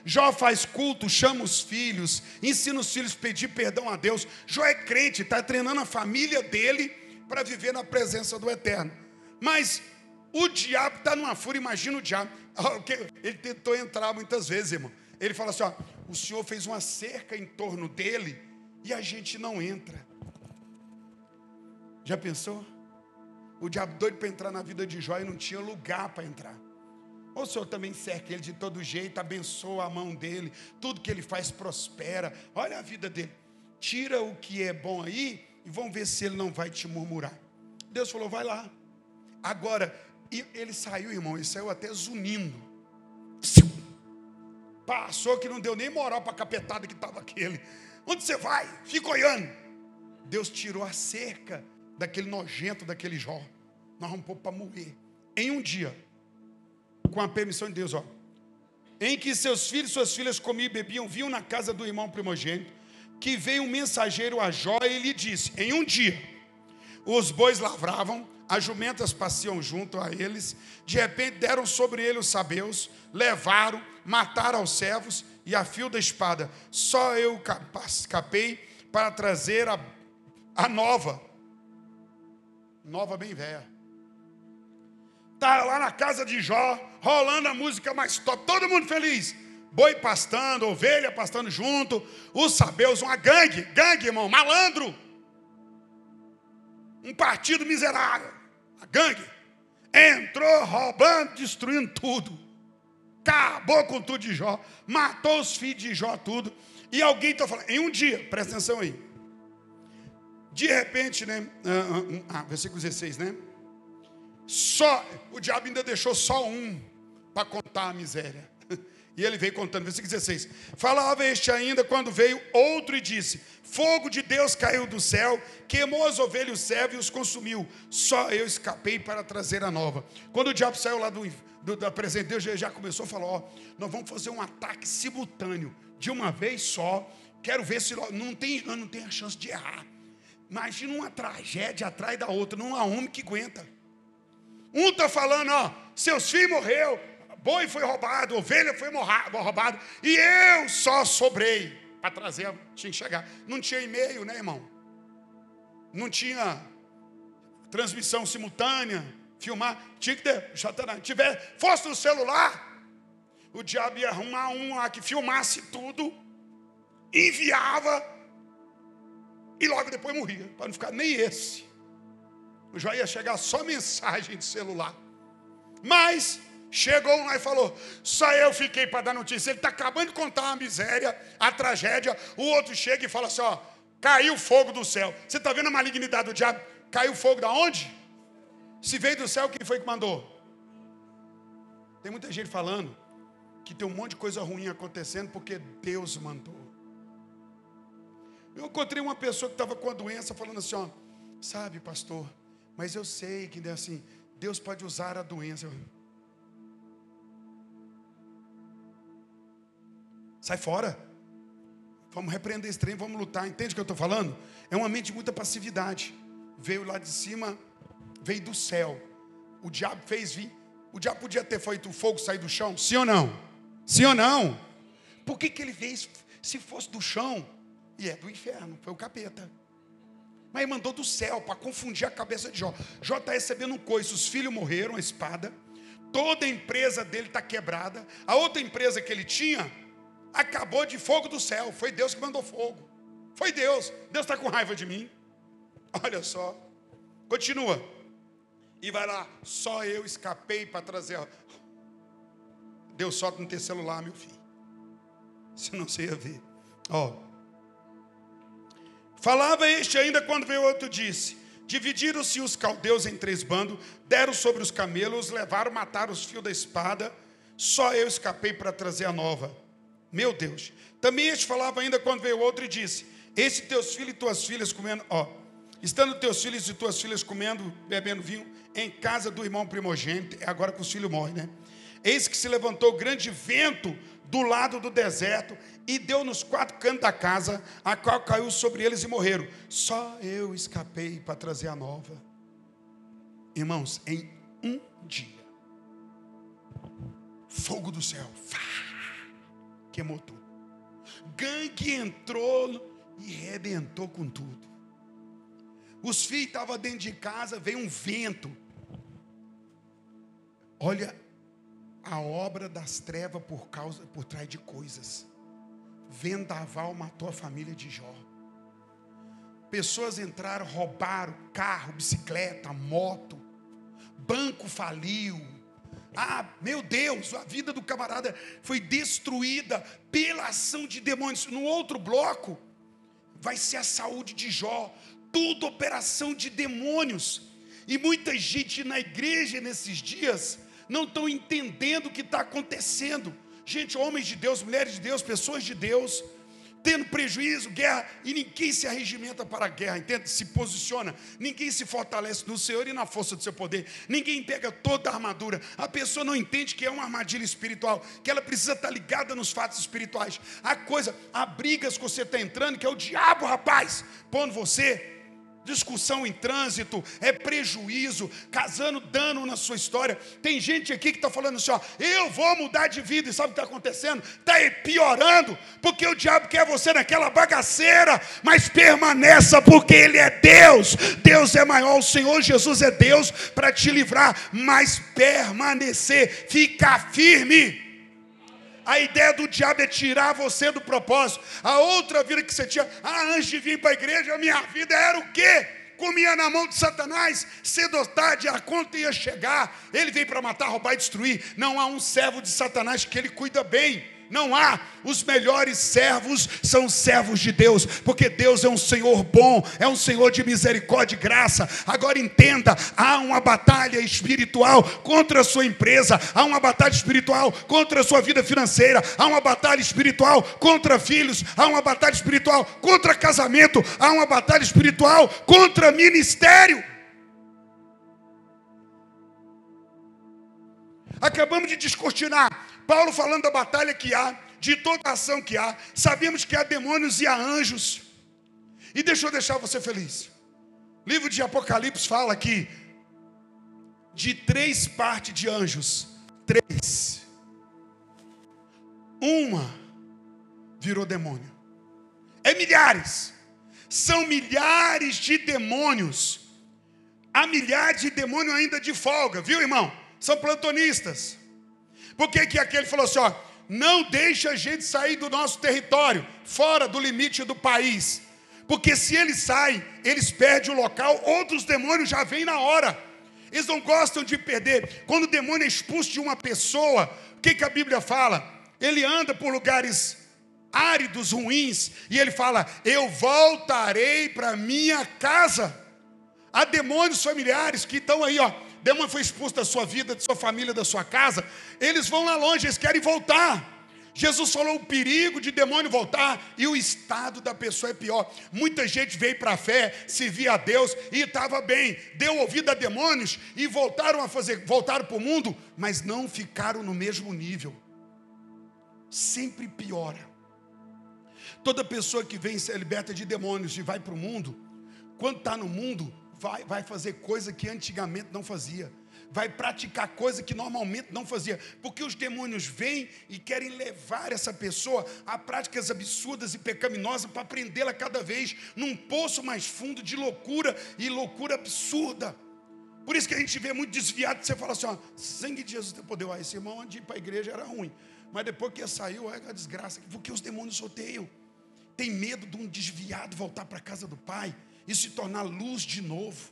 Jó faz culto, chama os filhos, ensina os filhos a pedir perdão a Deus. Jó é crente, está treinando a família dele para viver na presença do Eterno. Mas o diabo está numa fúria, imagina o diabo. Ele tentou entrar muitas vezes, irmão. Ele fala assim: ó, o Senhor fez uma cerca em torno dele e a gente não entra. Já pensou? O diabo doido para entrar na vida de Jó e não tinha lugar para entrar. O Senhor também cerca ele de todo jeito, abençoa a mão dele, tudo que ele faz prospera. Olha a vida dele. Tira o que é bom aí e vamos ver se ele não vai te murmurar. Deus falou: vai lá. Agora, ele saiu, irmão, ele saiu até zunindo. Passou que não deu nem moral para a capetada que estava aquele. Onde você vai? Fica olhando. Deus tirou a cerca daquele nojento, daquele Jó. Nós vamos para morrer. Em um dia com a permissão de Deus, ó. Em que seus filhos e suas filhas comiam e bebiam, viam na casa do irmão primogênito, que veio um mensageiro a Jó e lhe disse: Em um dia, os bois lavravam, as jumentas passeam junto a eles, de repente deram sobre ele os sabeus, levaram, mataram os servos e a fio da espada. Só eu escapei para trazer a, a nova, nova bem velha. Está lá na casa de Jó, rolando a música mais top, todo mundo feliz. Boi pastando, ovelha pastando junto, os sabeus, uma gangue, gangue, irmão, malandro. Um partido miserável, a gangue. Entrou roubando, destruindo tudo. Acabou com tudo de Jó, matou os filhos de Jó, tudo. E alguém está falando, em um dia, presta atenção aí. De repente, né? Ah, ah, ah versículo 16, né? Só, o diabo ainda deixou só um para contar a miséria. E ele veio contando, versículo 16: Falava este ainda quando veio outro e disse: Fogo de Deus caiu do céu, queimou as ovelhas e os servos e os consumiu. Só eu escapei para trazer a nova. Quando o diabo saiu lá do, do, da presença de Deus, já começou a falar: Ó, nós vamos fazer um ataque simultâneo, de uma vez só. Quero ver se não tem, não tem a chance de errar. Imagina uma tragédia atrás da outra, não há homem que aguenta. Um está falando, ó, seus filhos morreu, boi foi roubado, ovelha foi roubado, e eu só sobrei para trazer, tinha que chegar. Não tinha e-mail, né, irmão? Não tinha transmissão simultânea, filmar, tinha que ter, já tá, tiver, fosse no celular, o diabo ia arrumar um lá que filmasse tudo, enviava, e logo depois morria, para não ficar nem esse já ia chegar só mensagem de celular. Mas chegou um lá e falou: só eu fiquei para dar notícia. Ele está acabando de contar a miséria, a tragédia. O outro chega e fala assim: ó, caiu fogo do céu. Você está vendo a malignidade do diabo? Caiu fogo da onde? Se veio do céu, quem foi que mandou? Tem muita gente falando que tem um monte de coisa ruim acontecendo porque Deus mandou. Eu encontrei uma pessoa que estava com a doença falando assim: ó, sabe, pastor, mas eu sei que assim, Deus pode usar a doença. Sai fora. Vamos repreender esse trem, vamos lutar. Entende o que eu estou falando? É uma mente de muita passividade. Veio lá de cima, veio do céu. O diabo fez vir. O diabo podia ter feito o fogo sair do chão? Sim ou não? Sim ou não? Por que, que ele fez? Se fosse do chão, e é do inferno, foi o capeta. Mas ele mandou do céu para confundir a cabeça de Jó. Jó está recebendo um coice, os filhos morreram, a espada. Toda a empresa dele está quebrada. A outra empresa que ele tinha acabou de fogo do céu. Foi Deus que mandou fogo. Foi Deus. Deus está com raiva de mim. Olha só. Continua. E vai lá. Só eu escapei para trazer. Deu sorte não ter celular, meu filho. Senão você ia ver. Ó. Oh. Falava este ainda quando veio outro disse: Dividiram-se os caldeus em três bandos, deram sobre os camelos, levaram, mataram os fios da espada. Só eu escapei para trazer a nova. Meu Deus. Também este falava ainda quando veio outro e disse: Esse teus filhos e tuas filhas comendo, ó, estando teus filhos e tuas filhas comendo, bebendo vinho em casa do irmão primogênito, é agora que os filhos morrem, né? Eis que se levantou grande vento do lado do deserto e deu nos quatro cantos da casa, a qual caiu sobre eles e morreram. Só eu escapei para trazer a nova. Irmãos, em um dia, fogo do céu, queimou tudo. Gangue entrou e rebentou com tudo. Os filhos estavam dentro de casa, veio um vento. Olha a obra das trevas por causa por trás de coisas. Vendaval matou a família de Jó. Pessoas entraram, roubaram carro, bicicleta, moto. Banco faliu. Ah, meu Deus, a vida do camarada foi destruída pela ação de demônios. No outro bloco, vai ser a saúde de Jó. Tudo operação de demônios. E muita gente na igreja nesses dias não estão entendendo o que está acontecendo. Gente, homens de Deus, mulheres de Deus, pessoas de Deus, tendo prejuízo, guerra, e ninguém se arregimenta para a guerra, entende? Se posiciona, ninguém se fortalece no Senhor e na força do seu poder, ninguém pega toda a armadura. A pessoa não entende que é uma armadilha espiritual, que ela precisa estar ligada nos fatos espirituais. A coisa, há brigas que você está entrando, que é o diabo, rapaz, pondo você discussão em trânsito, é prejuízo, casando dano na sua história. Tem gente aqui que está falando assim: ó, eu vou mudar de vida, e sabe o que está acontecendo? Está piorando, porque o diabo quer você naquela bagaceira, mas permaneça, porque Ele é Deus, Deus é maior, o Senhor Jesus é Deus para te livrar, mas permanecer, ficar firme. A ideia do diabo é tirar você do propósito. A outra vida que você tinha, ah, antes de vir para a igreja, a minha vida era o quê? Comia na mão de Satanás, cedo ou tarde a conta ia chegar. Ele veio para matar, roubar e destruir. Não há um servo de Satanás que ele cuida bem não há. Os melhores servos são servos de Deus, porque Deus é um Senhor bom, é um Senhor de misericórdia e graça. Agora entenda: há uma batalha espiritual contra a sua empresa, há uma batalha espiritual contra a sua vida financeira, há uma batalha espiritual contra filhos, há uma batalha espiritual contra casamento, há uma batalha espiritual contra ministério. Acabamos de descortinar Paulo falando da batalha que há, de toda a ação que há. Sabemos que há demônios e há anjos. E deixa eu deixar você feliz. O livro de Apocalipse fala que de três partes de anjos, três. Uma virou demônio. É milhares. São milhares de demônios. Há milhares de demônios ainda de folga, viu, irmão? São plantonistas. Por que, que aquele falou assim: ó, não deixa a gente sair do nosso território, fora do limite do país. Porque se eles saem, eles perdem o local, outros demônios já vêm na hora. Eles não gostam de perder. Quando o demônio é expulso de uma pessoa, o que, que a Bíblia fala? Ele anda por lugares áridos, ruins, e ele fala: Eu voltarei para minha casa. Há demônios familiares que estão aí, ó demônio foi expulso da sua vida, da sua família, da sua casa, eles vão lá longe, eles querem voltar. Jesus falou o perigo de demônio voltar e o estado da pessoa é pior. Muita gente veio para a fé, servia a Deus e estava bem, deu ouvido a demônios e voltaram a fazer, voltaram para o mundo, mas não ficaram no mesmo nível. Sempre piora. Toda pessoa que vem ser liberta de demônios e vai para o mundo, quando está no mundo, vai, vai fazer coisa que antigamente não fazia. Vai praticar coisa que normalmente não fazia. Porque os demônios vêm e querem levar essa pessoa a práticas absurdas e pecaminosas para prendê-la cada vez num poço mais fundo de loucura e loucura absurda. Por isso que a gente vê muito desviado, você fala assim, ó, sangue de Jesus tem poder. Ah, esse irmão antes de ir para a igreja era ruim. Mas depois que saiu, é a desgraça. Porque os demônios odeiam. Tem medo de um desviado voltar para a casa do pai e se tornar luz de novo.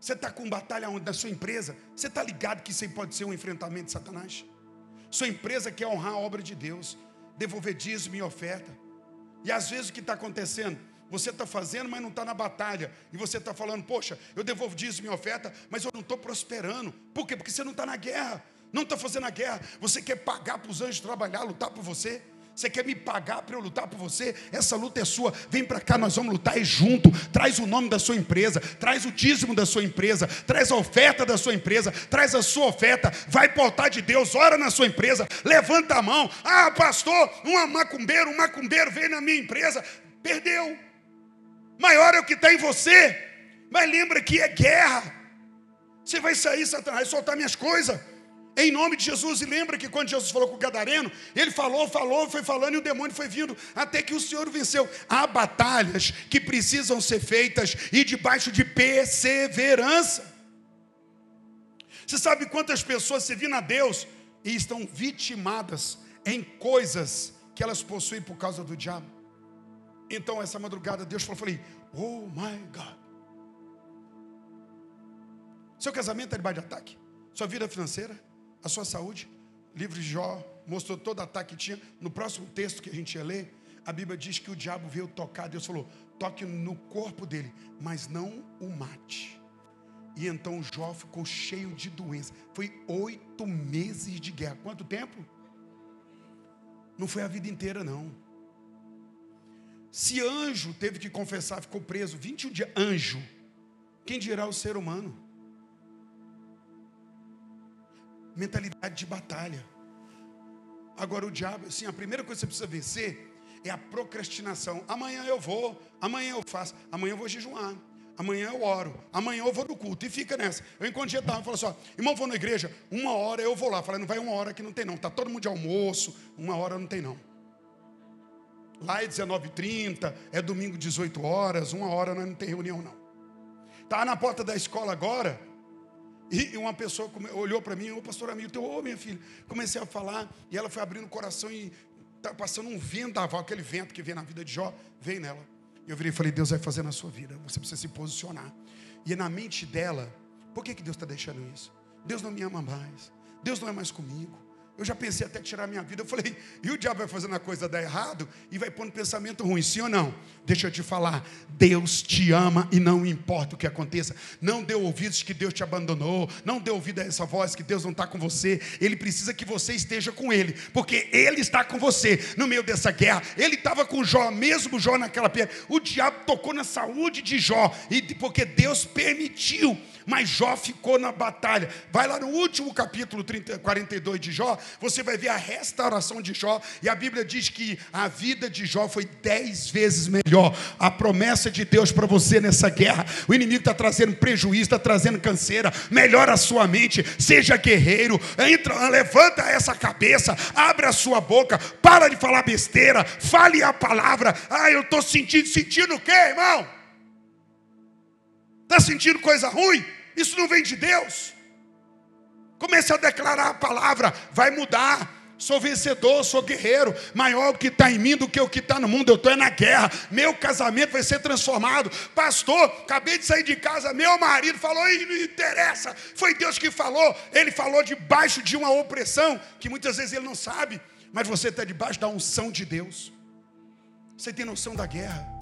Você está com batalha onde? Na sua empresa? Você está ligado que isso aí pode ser um enfrentamento de Satanás? Sua empresa quer honrar a obra de Deus, devolver dízimo e oferta. E às vezes o que está acontecendo? Você está fazendo, mas não está na batalha. E você está falando, poxa, eu devolvo dízimo e oferta, mas eu não estou prosperando. Por quê? Porque você não está na guerra. Não está fazendo a guerra. Você quer pagar para os anjos trabalhar, lutar por você? Você quer me pagar para eu lutar por você? Essa luta é sua. Vem para cá, nós vamos lutar junto. Traz o nome da sua empresa, traz o dízimo da sua empresa, traz a oferta da sua empresa, traz a sua oferta. Vai portar de Deus, ora na sua empresa, levanta a mão. Ah, pastor, um macumbeiro, um macumbeiro veio na minha empresa, perdeu. Maior é o que está em você. Mas lembra que é guerra. Você vai sair, Satanás, soltar minhas coisas em nome de Jesus. E lembra que quando Jesus falou com o Gadareno, ele falou, falou, foi falando e o demônio foi vindo, até que o Senhor venceu. Há batalhas que precisam ser feitas e debaixo de perseverança. Você sabe quantas pessoas servindo a Deus e estão vitimadas em coisas que elas possuem por causa do diabo? Então, essa madrugada, Deus falou: falei, Oh my God. Seu casamento é debaixo de ataque, sua vida financeira, a sua saúde. O livro de Jó mostrou todo ataque que tinha. No próximo texto que a gente ia ler, a Bíblia diz que o diabo veio tocar. Deus falou: toque no corpo dele, mas não o mate. E então Jó ficou cheio de doença. Foi oito meses de guerra. Quanto tempo? Não foi a vida inteira, não. Se anjo teve que confessar, ficou preso 21 dias, anjo, quem dirá o ser humano? Mentalidade de batalha. Agora o diabo, assim, a primeira coisa que você precisa vencer é a procrastinação. Amanhã eu vou, amanhã eu faço, amanhã eu vou jejuar, amanhã eu oro, amanhã eu vou no culto. E fica nessa. Eu encontro dia tarde, falo assim, ó, irmão, vou na igreja, uma hora eu vou lá. Falei, não vai uma hora que não tem não. Está todo mundo de almoço, uma hora não tem não. Lá é 19h30, é domingo 18 horas, uma hora não tem reunião não. Está na porta da escola agora, e uma pessoa olhou para mim, ô pastor amigo, teu, ô minha filha. Comecei a falar, e ela foi abrindo o coração e está passando um vendaval, aquele vento que vem na vida de Jó, veio nela. Eu virei e falei, Deus vai fazer na sua vida, você precisa se posicionar. E na mente dela, por que, que Deus está deixando isso? Deus não me ama mais, Deus não é mais comigo. Eu já pensei até tirar minha vida. Eu falei, e o diabo vai fazendo a coisa dar errado e vai pondo pensamento ruim, sim ou não? Deixa eu te falar, Deus te ama e não importa o que aconteça. Não dê ouvidos que Deus te abandonou, não dê ouvido a essa voz que Deus não está com você. Ele precisa que você esteja com Ele, porque Ele está com você no meio dessa guerra. Ele estava com Jó, mesmo Jó naquela pedra. O diabo tocou na saúde de Jó, e porque Deus permitiu mas Jó ficou na batalha. Vai lá no último capítulo 30, 42 de Jó, você vai ver a restauração de Jó, e a Bíblia diz que a vida de Jó foi dez vezes melhor. A promessa de Deus para você nessa guerra, o inimigo está trazendo prejuízo, está trazendo canseira, melhora a sua mente, seja guerreiro, entra, levanta essa cabeça, abre a sua boca, para de falar besteira, fale a palavra. Ah, eu estou sentindo, sentindo o quê, irmão? Está sentindo coisa ruim? Isso não vem de Deus. Comece a declarar a palavra, vai mudar. Sou vencedor, sou guerreiro. Maior o que está em mim do que o que está no mundo. Eu estou na guerra. Meu casamento vai ser transformado. Pastor, acabei de sair de casa. Meu marido falou, e não interessa. Foi Deus que falou. Ele falou debaixo de uma opressão que muitas vezes ele não sabe. Mas você está debaixo da unção de Deus. Você tem noção da guerra.